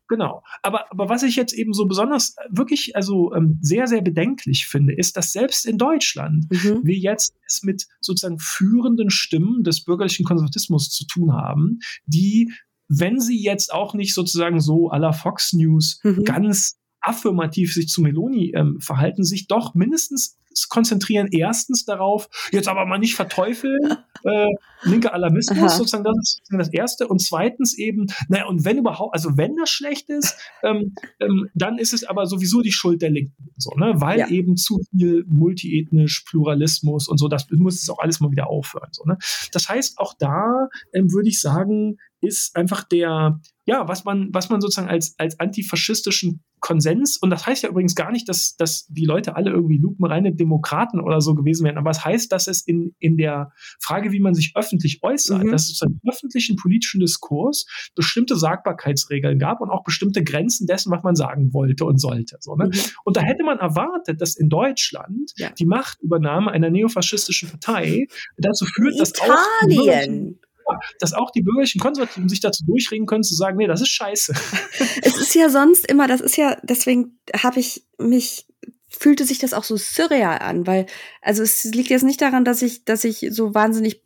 Genau. Aber, aber was ich jetzt eben so besonders äh, wirklich, also ähm, sehr, sehr bedenklich finde, ist, dass selbst in Deutschland mhm. wir jetzt es mit sozusagen führenden Stimmen des bürgerlichen Konservatismus zu tun haben, die wenn sie jetzt auch nicht sozusagen so à la Fox News mhm. ganz affirmativ sich zu Meloni ähm, verhalten, sich doch mindestens konzentrieren erstens darauf, jetzt aber mal nicht verteufeln, äh, linker Alarmismus, Aha. sozusagen, das ist das Erste. Und zweitens eben, naja, und wenn überhaupt, also wenn das schlecht ist, ähm, ähm, dann ist es aber sowieso die Schuld der Linken, so, ne? weil ja. eben zu viel multiethnisch, Pluralismus und so, das muss es auch alles mal wieder aufhören. So, ne? Das heißt, auch da ähm, würde ich sagen, ist einfach der, ja, was man, was man sozusagen als, als antifaschistischen Konsens, und das heißt ja übrigens gar nicht, dass, dass die Leute alle irgendwie lupenreine Demokraten oder so gewesen wären, aber es heißt, dass es in, in der Frage, wie man sich öffentlich äußert, mhm. dass es im öffentlichen politischen Diskurs bestimmte Sagbarkeitsregeln gab und auch bestimmte Grenzen dessen, was man sagen wollte und sollte. So, ne? mhm. Und da hätte man erwartet, dass in Deutschland ja. die Machtübernahme einer neofaschistischen Partei dazu führt, dass Italien. Auch dass auch die bürgerlichen Konservativen sich dazu durchregen können, zu sagen, nee, das ist scheiße. Es ist ja sonst immer, das ist ja, deswegen habe ich mich fühlte sich das auch so surreal an, weil, also es liegt jetzt nicht daran, dass ich, dass ich so wahnsinnig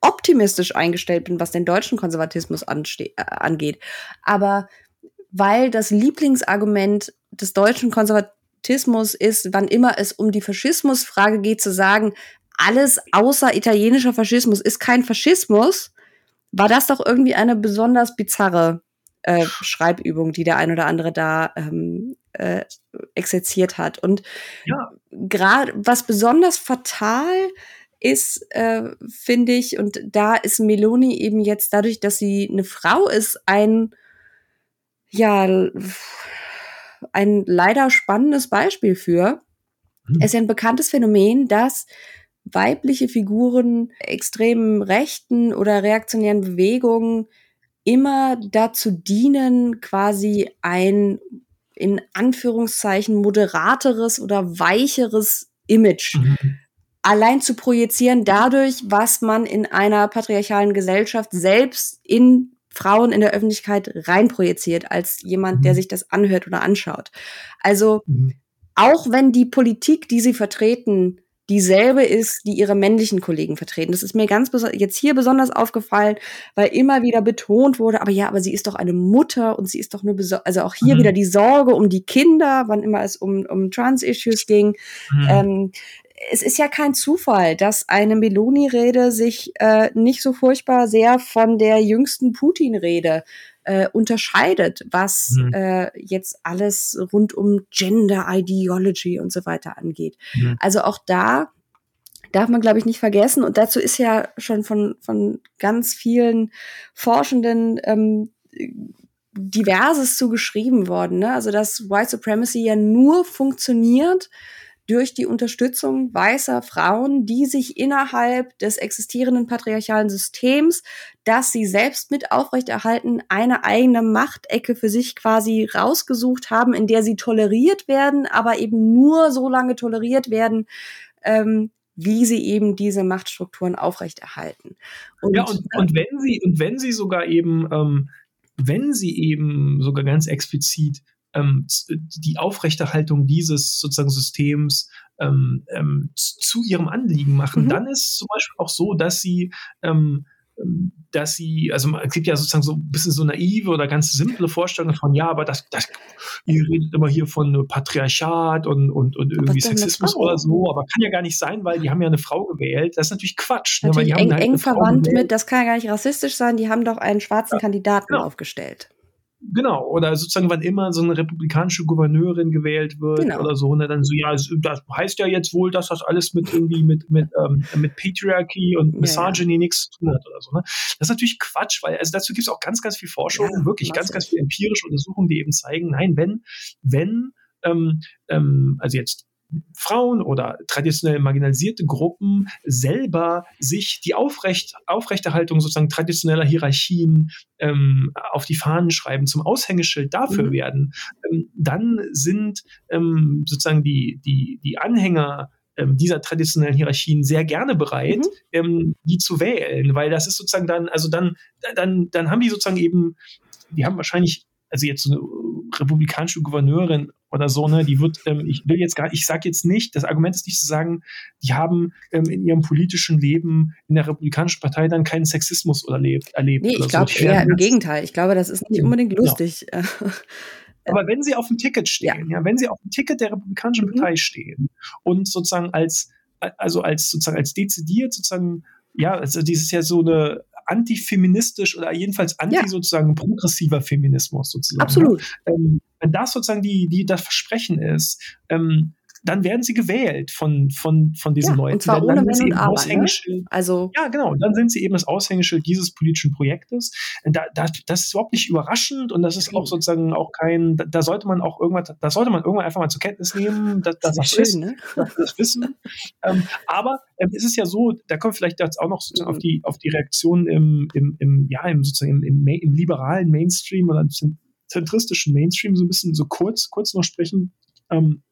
optimistisch eingestellt bin, was den deutschen Konservatismus äh, angeht. Aber weil das Lieblingsargument des deutschen Konservatismus ist, wann immer es um die Faschismusfrage geht, zu sagen, alles außer italienischer Faschismus ist kein Faschismus, war das doch irgendwie eine besonders bizarre äh, Schreibübung, die der ein oder andere da ähm, äh, exerziert hat. Und ja. gerade was besonders fatal ist, äh, finde ich, und da ist Meloni eben jetzt dadurch, dass sie eine Frau ist, ein ja ein leider spannendes Beispiel für. Mhm. Es ist ja ein bekanntes Phänomen, dass weibliche Figuren extremen rechten oder reaktionären Bewegungen immer dazu dienen, quasi ein in Anführungszeichen moderateres oder weicheres Image mhm. allein zu projizieren dadurch, was man in einer patriarchalen Gesellschaft selbst in Frauen in der Öffentlichkeit reinprojiziert als jemand, der mhm. sich das anhört oder anschaut. Also mhm. auch wenn die Politik, die sie vertreten, dieselbe ist, die ihre männlichen Kollegen vertreten. Das ist mir ganz jetzt hier besonders aufgefallen, weil immer wieder betont wurde, aber ja, aber sie ist doch eine Mutter und sie ist doch nur also auch hier mhm. wieder die Sorge um die Kinder, wann immer es um, um Trans-Issues ging. Mhm. Ähm, es ist ja kein Zufall, dass eine Meloni-Rede sich äh, nicht so furchtbar sehr von der jüngsten Putin-Rede äh, unterscheidet, was mhm. äh, jetzt alles rund um Gender Ideology und so weiter angeht. Mhm. Also auch da darf man, glaube ich, nicht vergessen. Und dazu ist ja schon von, von ganz vielen Forschenden ähm, diverses zugeschrieben worden. Ne? Also dass White Supremacy ja nur funktioniert, durch die Unterstützung weißer Frauen, die sich innerhalb des existierenden patriarchalen Systems, das sie selbst mit aufrechterhalten, eine eigene Machtecke für sich quasi rausgesucht haben, in der sie toleriert werden, aber eben nur so lange toleriert werden, ähm, wie sie eben diese Machtstrukturen aufrechterhalten. Und, ja, und, und wenn sie, und wenn sie sogar eben, ähm, wenn sie eben sogar ganz explizit ähm, die Aufrechterhaltung dieses sozusagen Systems ähm, ähm, zu ihrem Anliegen machen, mhm. dann ist zum Beispiel auch so, dass sie ähm, dass sie, also es gibt ja sozusagen so ein bisschen so naive oder ganz simple Vorstellungen von, ja, aber das, das ihr redet immer hier von Patriarchat und, und, und irgendwie Sexismus oder so, aber kann ja gar nicht sein, weil die haben ja eine Frau gewählt. Das ist natürlich Quatsch. Natürlich ne, eng, halt eng verwandt mit, das kann ja gar nicht rassistisch sein, die haben doch einen schwarzen ja, Kandidaten genau. aufgestellt. Genau, oder sozusagen, wann immer so eine republikanische Gouverneurin gewählt wird genau. oder so, ne, dann so, ja, das heißt ja jetzt wohl, dass das alles mit irgendwie mit, mit, ähm, mit Patriarchy und Misogyny ja, ja. nichts zu tun hat oder so. Ne? Das ist natürlich Quatsch, weil also dazu gibt es auch ganz, ganz viel Forschung, ja, wirklich ganz, ganz viel empirische Untersuchungen, die eben zeigen, nein, wenn, wenn, ähm, ähm, also jetzt Frauen oder traditionell marginalisierte Gruppen selber sich die Aufrecht, Aufrechterhaltung sozusagen traditioneller Hierarchien ähm, auf die Fahnen schreiben, zum Aushängeschild dafür mhm. werden, ähm, dann sind ähm, sozusagen die, die, die Anhänger ähm, dieser traditionellen Hierarchien sehr gerne bereit, mhm. ähm, die zu wählen, weil das ist sozusagen dann, also dann, dann, dann haben die sozusagen eben, die haben wahrscheinlich, also jetzt so eine republikanische Gouverneurin oder so, ne, die wird, ähm, ich will jetzt gar, ich sage jetzt nicht, das Argument ist nicht zu sagen, die haben ähm, in ihrem politischen Leben in der Republikanischen Partei dann keinen Sexismus erlebt. erlebt nee, ich glaube so. eher im Gegenteil. Ich glaube, das ist nicht unbedingt genau. lustig. Genau. Aber wenn sie auf dem Ticket stehen, ja. ja, wenn sie auf dem Ticket der Republikanischen mhm. Partei stehen und sozusagen als, also als sozusagen als dezidiert sozusagen, ja, also dieses ja so eine antifeministisch oder jedenfalls anti ja. sozusagen progressiver Feminismus sozusagen. Ne? Absolut. Ähm, wenn das sozusagen die, die das Versprechen ist, ähm, dann werden sie gewählt von, von, von diesen ja, Leuten. Und zwar dann, ohne Wenn und Aber. Ne? Also ja, genau. dann sind sie eben das Aushängeschild dieses politischen Projektes. Da, da, das ist überhaupt nicht überraschend und das ist auch sozusagen auch kein, da, da, sollte man auch irgendwann, da sollte man irgendwann einfach mal zur Kenntnis nehmen, dass, dass das, das ist, ne? dass das wissen. ähm, aber ähm, es ist ja so, da kommt vielleicht jetzt auch noch sozusagen mhm. auf die, auf die Reaktion im, im, im ja, im, sozusagen im, im, im liberalen Mainstream oder zentristischen Mainstream so ein bisschen so kurz, kurz noch sprechen. Ähm,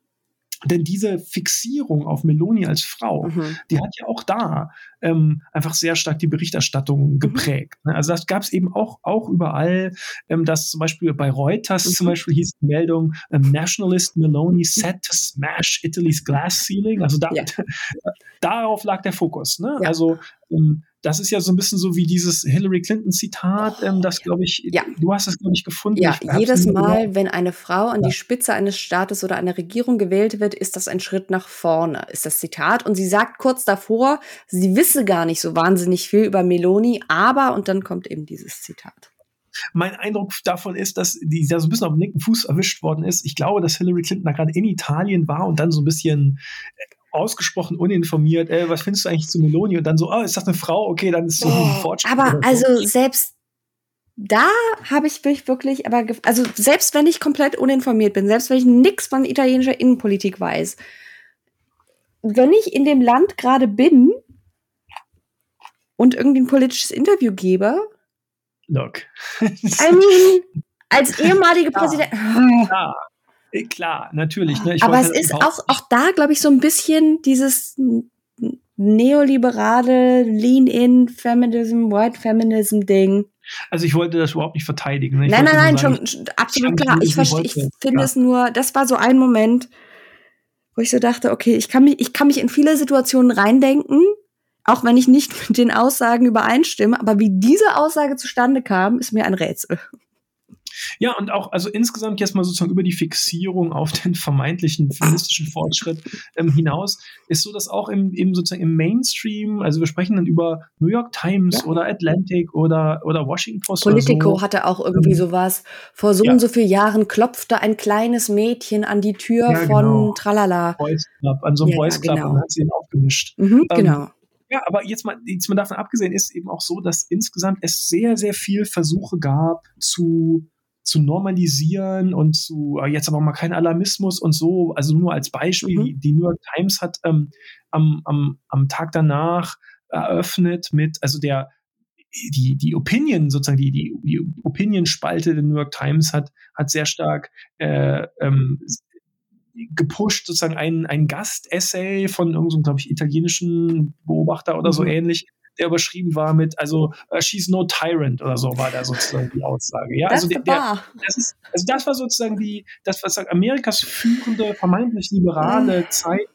denn diese Fixierung auf Meloni als Frau, mhm. die hat ja auch da ähm, einfach sehr stark die Berichterstattung mhm. geprägt. Mhm. Also das gab es eben auch, auch überall, ähm, dass zum Beispiel bei Reuters mhm. zum Beispiel hieß die Meldung, ähm, Nationalist Meloni set to smash Italy's glass ceiling. Also da, ja. darauf lag der Fokus. Ne? Ja. Also ähm, das ist ja so ein bisschen so wie dieses Hillary Clinton Zitat, ähm, das glaube ich, ja. du hast es glaube ich gefunden. Ja, ich jedes Mal, wenn eine Frau an ja. die Spitze eines Staates oder einer Regierung gewählt wird, ist das ein Schritt nach vorne, ist das Zitat. Und sie sagt kurz davor, sie wisse gar nicht so wahnsinnig viel über Meloni, aber, und dann kommt eben dieses Zitat. Mein Eindruck davon ist, dass die da so ein bisschen auf dem linken Fuß erwischt worden ist. Ich glaube, dass Hillary Clinton da gerade in Italien war und dann so ein bisschen ausgesprochen uninformiert, äh, was findest du eigentlich zu Meloni? Und dann so, oh, ist das eine Frau? Okay, dann ist so ein Fortschritt. Aber also so. selbst da habe ich mich wirklich, aber also selbst wenn ich komplett uninformiert bin, selbst wenn ich nichts von italienischer Innenpolitik weiß, wenn ich in dem Land gerade bin und irgendwie ein politisches Interview gebe, look, I mean, als ehemalige Präsident, klar, klar, natürlich. Ne? aber es halt ist auch, auch da, glaube ich, so ein bisschen dieses neoliberale Lean-in Feminism, White Feminism Ding. Also ich wollte das überhaupt nicht verteidigen. Ne? Ich nein, nein, nein, sagen, schon absolut klar. Ich, verstehe, ich finde es nur, das war so ein Moment, wo ich so dachte, okay, ich kann mich, ich kann mich in viele Situationen reindenken, auch wenn ich nicht mit den Aussagen übereinstimme, aber wie diese Aussage zustande kam, ist mir ein Rätsel. Ja, und auch, also insgesamt jetzt mal sozusagen über die Fixierung auf den vermeintlichen feministischen Fortschritt ähm, hinaus, ist so, dass auch im, im sozusagen im Mainstream, also wir sprechen dann über New York Times ja. oder Atlantic oder, oder Washington Post. Politico so. hatte auch irgendwie ähm, sowas. Vor so ja. und so vielen Jahren klopfte ein kleines Mädchen an die Tür ja, von genau. Tralala. Boys Club, an so einem Boys Club genau. und hat sie ihn aufgemischt. Mhm, ähm, genau. Ja, aber jetzt mal, jetzt mal davon abgesehen, ist eben auch so, dass insgesamt es sehr, sehr viel Versuche gab zu zu normalisieren und zu, äh, jetzt aber mal kein Alarmismus und so, also nur als Beispiel, mhm. die New York Times hat ähm, am, am, am Tag danach eröffnet mit, also der, die, die Opinion, sozusagen die, die, die Opinion-Spalte der New York Times hat, hat sehr stark äh, ähm, gepusht, sozusagen ein, ein Gast-Essay von irgendeinem, glaube ich, italienischen Beobachter oder mhm. so ähnlich, der überschrieben war mit, also uh, she's no tyrant oder so war da sozusagen die Aussage. Ja, also, der, der, das ist, also das war sozusagen die, das was Amerikas führende, vermeintlich liberale mhm.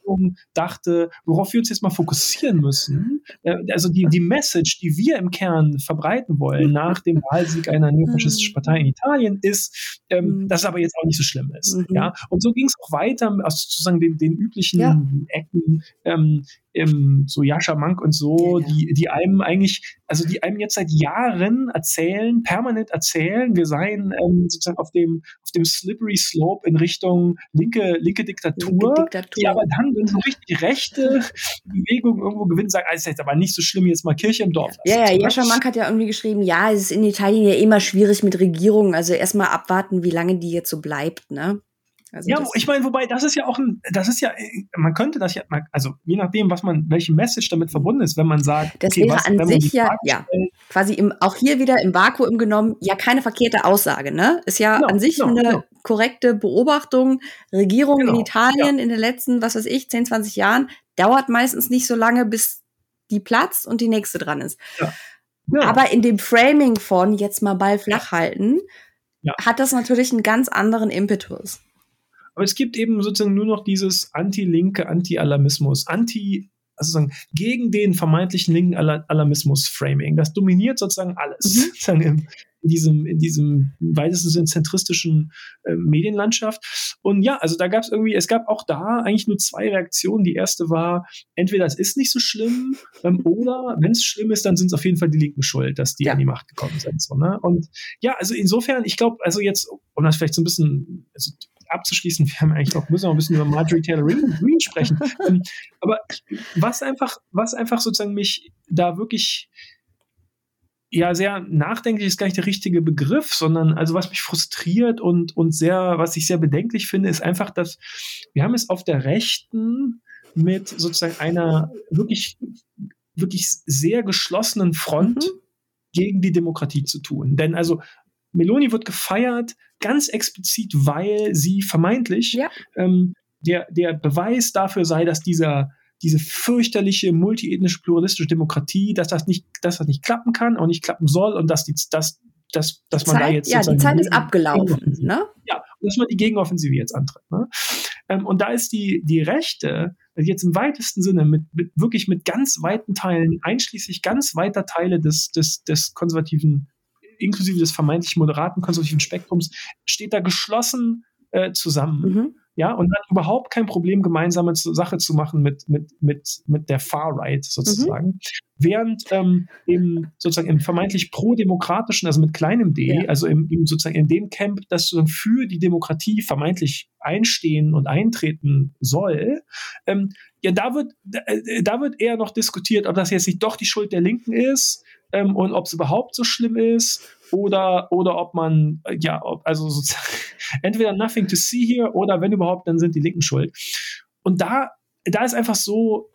Zeitung dachte, worauf wir uns jetzt mal fokussieren müssen. Äh, also die, die Message, die wir im Kern verbreiten wollen nach dem Wahlsieg einer neofaschistischen mhm. Partei in Italien, ist, ähm, mhm. dass es aber jetzt auch nicht so schlimm ist. Mhm. Ja, und so ging es auch weiter aus sozusagen den, den üblichen ja. Ecken. Ähm, im, so Jascha Mank und so, ja, ja. die, die einem eigentlich, also die einem jetzt seit Jahren erzählen, permanent erzählen, wir seien ähm, sozusagen auf dem, auf dem slippery slope in Richtung linke, linke Diktatur, linke Diktatur. die aber dann, wenn so richtig rechte Bewegung irgendwo gewinnen, sagen, ah, ist jetzt aber nicht so schlimm, jetzt mal Kirche im Dorf. Ja, ja, Jascha Mank hat ja irgendwie geschrieben, ja, es ist in Italien ja immer schwierig mit Regierungen, also erstmal abwarten, wie lange die jetzt so bleibt, ne? Also ja, ich meine, wobei, das ist ja auch ein, das ist ja, man könnte das ja, also je nachdem, was man, welche Message damit verbunden ist, wenn man sagt, das okay, wäre was, an sich ja, ja, quasi im, auch hier wieder im Vakuum genommen, ja keine verkehrte Aussage, ne? Ist ja genau, an sich genau, eine genau. korrekte Beobachtung. Regierung in genau, Italien ja. in den letzten, was weiß ich, 10, 20 Jahren dauert meistens nicht so lange, bis die platzt und die nächste dran ist. Ja. Aber in dem Framing von jetzt mal Ball flach halten, hat das natürlich einen ganz anderen Impetus. Aber es gibt eben sozusagen nur noch dieses anti-linke Anti-Alarmismus, anti, also sagen, gegen den vermeintlichen linken Alarmismus-Framing. Das dominiert sozusagen alles. Mhm. Sozusagen in, diesem, in diesem weitesten Sinne zentristischen äh, Medienlandschaft. Und ja, also da gab es irgendwie, es gab auch da eigentlich nur zwei Reaktionen. Die erste war, entweder es ist nicht so schlimm, ähm, oder wenn es schlimm ist, dann sind es auf jeden Fall die Linken schuld, dass die ja. an die Macht gekommen sind. So, ne? Und ja, also insofern, ich glaube, also jetzt, um das vielleicht so ein bisschen, also abzuschließen, wir haben eigentlich auch, müssen auch ein bisschen über Marjorie Taylor Greene sprechen. Ähm, aber was einfach, was einfach sozusagen mich da wirklich ja sehr nachdenklich ist gar nicht der richtige Begriff, sondern also was mich frustriert und, und sehr, was ich sehr bedenklich finde, ist einfach, dass wir haben es auf der Rechten mit sozusagen einer wirklich, wirklich sehr geschlossenen Front mhm. gegen die Demokratie zu tun. Denn also Meloni wird gefeiert, ganz explizit, weil sie vermeintlich ja. ähm, der, der Beweis dafür sei, dass dieser diese fürchterliche multiethnische pluralistische Demokratie, dass das nicht, dass das nicht klappen kann, auch nicht klappen soll und dass die, dass, dass, dass man Zeit, da jetzt ja die Zeit ist abgelaufen, ne? Ja, dass man die Gegenoffensive jetzt antritt. Ne? Ähm, und da ist die die Rechte also jetzt im weitesten Sinne mit, mit wirklich mit ganz weiten Teilen, einschließlich ganz weiter Teile des des des konservativen inklusive des vermeintlich moderaten konservativen Spektrums, steht da geschlossen äh, zusammen. Mhm. Ja, und hat überhaupt kein Problem, gemeinsame Sache zu machen mit, mit, mit, mit der Far-Right sozusagen. Mhm. Während ähm, im, sozusagen im vermeintlich pro-demokratischen, also mit kleinem d, ja. also im, im, sozusagen in dem Camp, das für die Demokratie vermeintlich einstehen und eintreten soll, ähm, ja, da wird, da, äh, da wird eher noch diskutiert, ob das jetzt nicht doch die Schuld der Linken ist ähm, und ob es überhaupt so schlimm ist oder, oder ob man, ja, ob, also sozusagen entweder nothing to see here oder wenn überhaupt, dann sind die Linken schuld. Und da, da ist einfach so,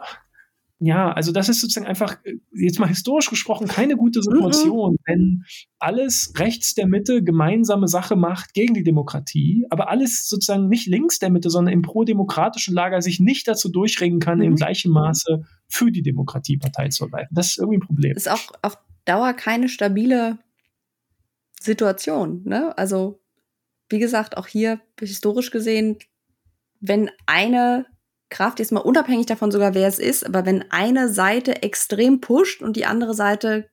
ja, also das ist sozusagen einfach, jetzt mal historisch gesprochen, keine gute Situation, mhm. wenn alles rechts der Mitte gemeinsame Sache macht gegen die Demokratie, aber alles sozusagen nicht links der Mitte, sondern im pro-demokratischen Lager sich nicht dazu durchringen kann, mhm. im gleichen Maße für die Demokratiepartei zu arbeiten. Das ist irgendwie ein Problem. Das ist auch auf Dauer keine stabile Situation. Ne? Also, wie gesagt, auch hier historisch gesehen, wenn eine Kraft, jetzt mal unabhängig davon sogar, wer es ist, aber wenn eine Seite extrem pusht und die andere Seite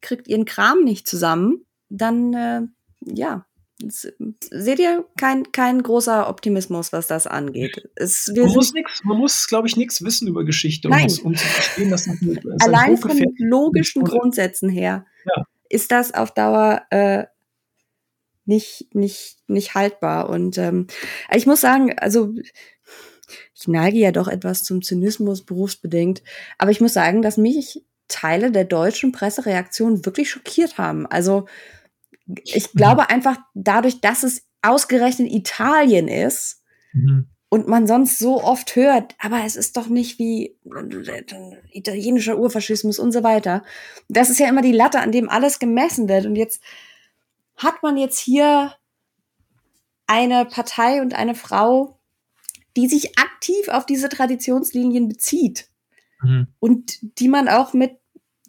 kriegt ihren Kram nicht zusammen, dann äh, ja, seht ihr kein, kein großer Optimismus, was das angeht. Es, man, muss nix, man muss, glaube ich, nichts wissen über Geschichte, um, das, um zu verstehen, dass das Allein von logischen Grundsätzen her ja. ist das auf Dauer äh, nicht, nicht, nicht haltbar. Und ähm, ich muss sagen, also ich neige ja doch etwas zum Zynismus berufsbedingt, aber ich muss sagen, dass mich Teile der deutschen Pressereaktion wirklich schockiert haben. Also ich mhm. glaube einfach dadurch, dass es ausgerechnet Italien ist mhm. und man sonst so oft hört, aber es ist doch nicht wie italienischer Urfaschismus und so weiter. Das ist ja immer die Latte, an dem alles gemessen wird. Und jetzt hat man jetzt hier eine Partei und eine Frau, die sich aktiv auf diese Traditionslinien bezieht. Mhm. Und die man auch mit,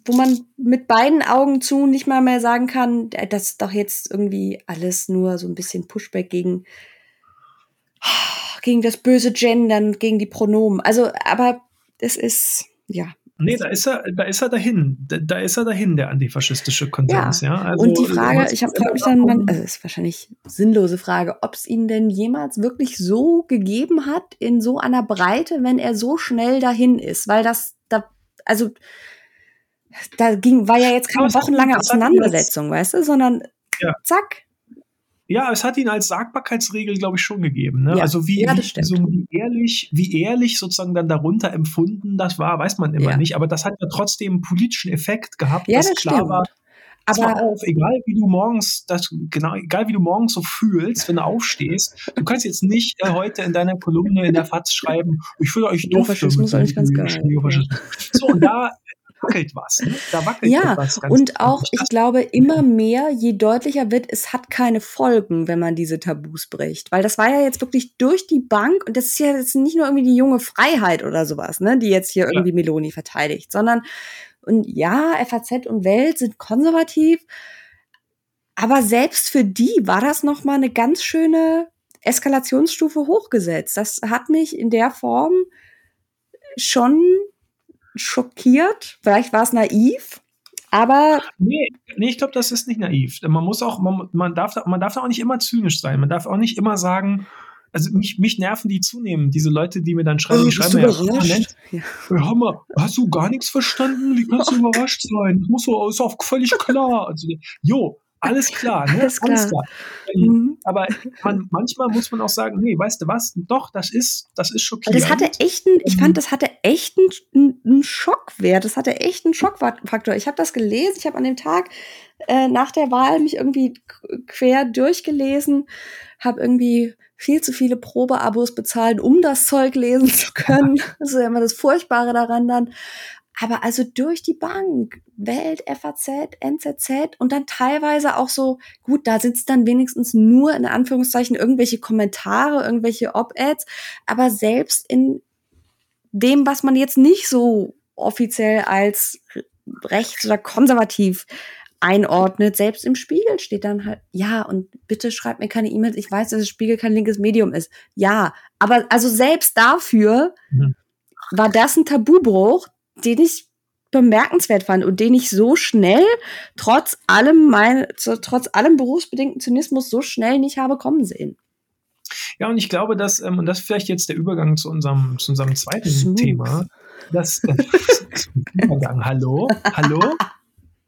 wo man mit beiden Augen zu nicht mal mehr sagen kann, das ist doch jetzt irgendwie alles nur so ein bisschen Pushback gegen, gegen das böse Gendern, gegen die Pronomen. Also, aber es ist, ja, Nee, da ist er, da ist er dahin. Da, da ist er dahin, der antifaschistische Konsens, ja. ja? Also, und die Frage, ich habe mich dann, man, also ist wahrscheinlich sinnlose Frage, ob es ihn denn jemals wirklich so gegeben hat, in so einer Breite, wenn er so schnell dahin ist. Weil das, da, also da ging, war ja jetzt keine wochenlange Auseinandersetzung, weißt du, sondern ja. zack, ja, es hat ihn als Sagbarkeitsregel, glaube ich, schon gegeben. Ne? Ja, also wie, ja, so wie, ehrlich, wie ehrlich sozusagen dann darunter empfunden das war, weiß man immer ja. nicht. Aber das hat ja trotzdem einen politischen Effekt gehabt, ja, dass das klar stimmt. war. Aber auf, egal wie du morgens, das, genau, egal wie du morgens so fühlst, wenn du aufstehst, du kannst jetzt nicht äh, heute in deiner Kolumne in der FAZ schreiben, ich finde euch doof. Geil. So, und da wackelt was. Ne? Da wackelt ja, was ganz und auch, ich glaube, immer mehr, je deutlicher wird, es hat keine Folgen, wenn man diese Tabus bricht. Weil das war ja jetzt wirklich durch die Bank und das ist ja jetzt nicht nur irgendwie die junge Freiheit oder sowas, ne, die jetzt hier ja. irgendwie Meloni verteidigt, sondern und ja, FAZ und Welt sind konservativ, aber selbst für die war das noch mal eine ganz schöne Eskalationsstufe hochgesetzt. Das hat mich in der Form schon schockiert. Vielleicht war es naiv, aber. Nee, nee ich glaube, das ist nicht naiv. Man muss auch, man, man, darf, man darf auch nicht immer zynisch sein. Man darf auch nicht immer sagen, also mich, mich nerven die zunehmend, diese Leute, die mir dann schreiben, oh, die schreiben ja, ja. Hör mal, hast du gar nichts verstanden? Wie kannst du überrascht sein? Das muss so, ist auch völlig klar. Also, jo, alles klar, ne? Alles klar. Alles klar. Ähm, mhm. Aber man, manchmal muss man auch sagen, nee, weißt du was? Doch, das ist, das ist schockierend. Das hatte echt einen, ich fand, das hatte echt einen, einen Schockwert. Das hatte echt einen Schockfaktor. Ich habe das gelesen. Ich habe an dem Tag äh, nach der Wahl mich irgendwie quer durchgelesen, habe irgendwie viel zu viele Probeabos bezahlt, um das Zeug lesen zu können. Das ist ja immer das Furchtbare daran dann. Aber also durch die Bank, Welt, FAZ, NZZ und dann teilweise auch so, gut, da sitzt dann wenigstens nur in Anführungszeichen irgendwelche Kommentare, irgendwelche Op-Ads, aber selbst in dem, was man jetzt nicht so offiziell als rechts oder konservativ einordnet, selbst im Spiegel steht dann halt, ja, und bitte schreibt mir keine E-Mails, ich weiß, dass das Spiegel kein linkes Medium ist. Ja, aber also selbst dafür mhm. war das ein Tabubruch, den ich bemerkenswert fand und den ich so schnell, trotz allem mein, trotz allem berufsbedingten Zynismus so schnell nicht habe kommen sehen. Ja, und ich glaube, dass, ähm, und das ist vielleicht jetzt der Übergang zu unserem, zu unserem zweiten Smooth. Thema, dass, äh, Übergang, hallo, hallo?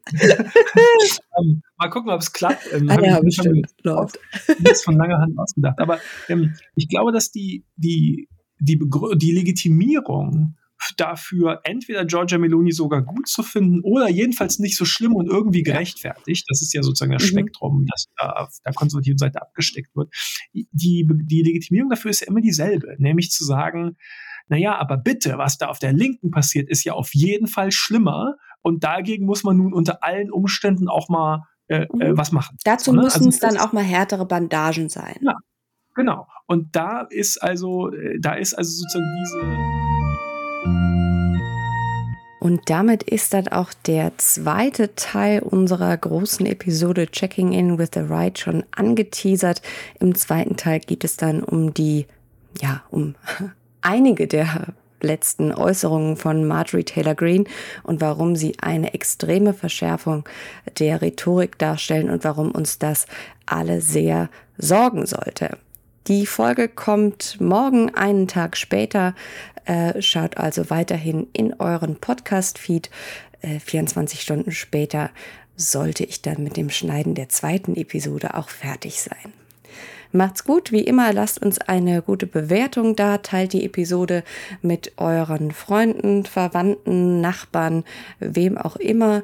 ähm, mal gucken, ob es klappt. Ähm, ah, ja, bestimmt. Läuft. Das von langer Hand ausgedacht. Aber ähm, ich glaube, dass die, die, die, die Legitimierung dafür, entweder Georgia Meloni sogar gut zu finden oder jedenfalls nicht so schlimm und irgendwie gerechtfertigt. Das ist ja sozusagen das mhm. Spektrum, das da auf der konservativen Seite abgesteckt wird. Die, die Legitimierung dafür ist ja immer dieselbe, nämlich zu sagen, naja, aber bitte, was da auf der Linken passiert, ist ja auf jeden Fall schlimmer und dagegen muss man nun unter allen Umständen auch mal äh, äh, mhm. was machen. Dazu so, ne? müssen also, es dann auch mal härtere Bandagen sein. Ja, genau. Und da ist also, äh, da ist also sozusagen diese. Und damit ist dann auch der zweite Teil unserer großen Episode Checking In with the Right schon angeteasert. Im zweiten Teil geht es dann um die, ja, um einige der letzten Äußerungen von Marjorie Taylor Greene und warum sie eine extreme Verschärfung der Rhetorik darstellen und warum uns das alle sehr sorgen sollte. Die Folge kommt morgen einen Tag später. Äh, schaut also weiterhin in euren Podcast-Feed. Äh, 24 Stunden später sollte ich dann mit dem Schneiden der zweiten Episode auch fertig sein. Macht's gut. Wie immer, lasst uns eine gute Bewertung da. Teilt die Episode mit euren Freunden, Verwandten, Nachbarn, wem auch immer, äh,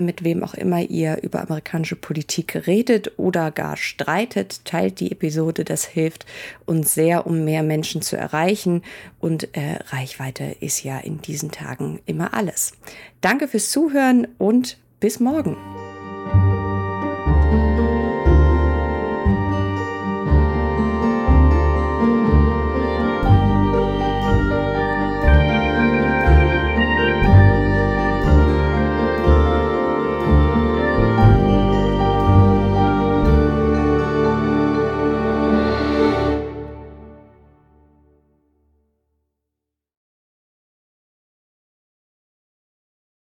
mit wem auch immer ihr über amerikanische Politik redet oder gar streitet. Teilt die Episode. Das hilft uns sehr, um mehr Menschen zu erreichen. Und äh, Reichweite ist ja in diesen Tagen immer alles. Danke fürs Zuhören und bis morgen.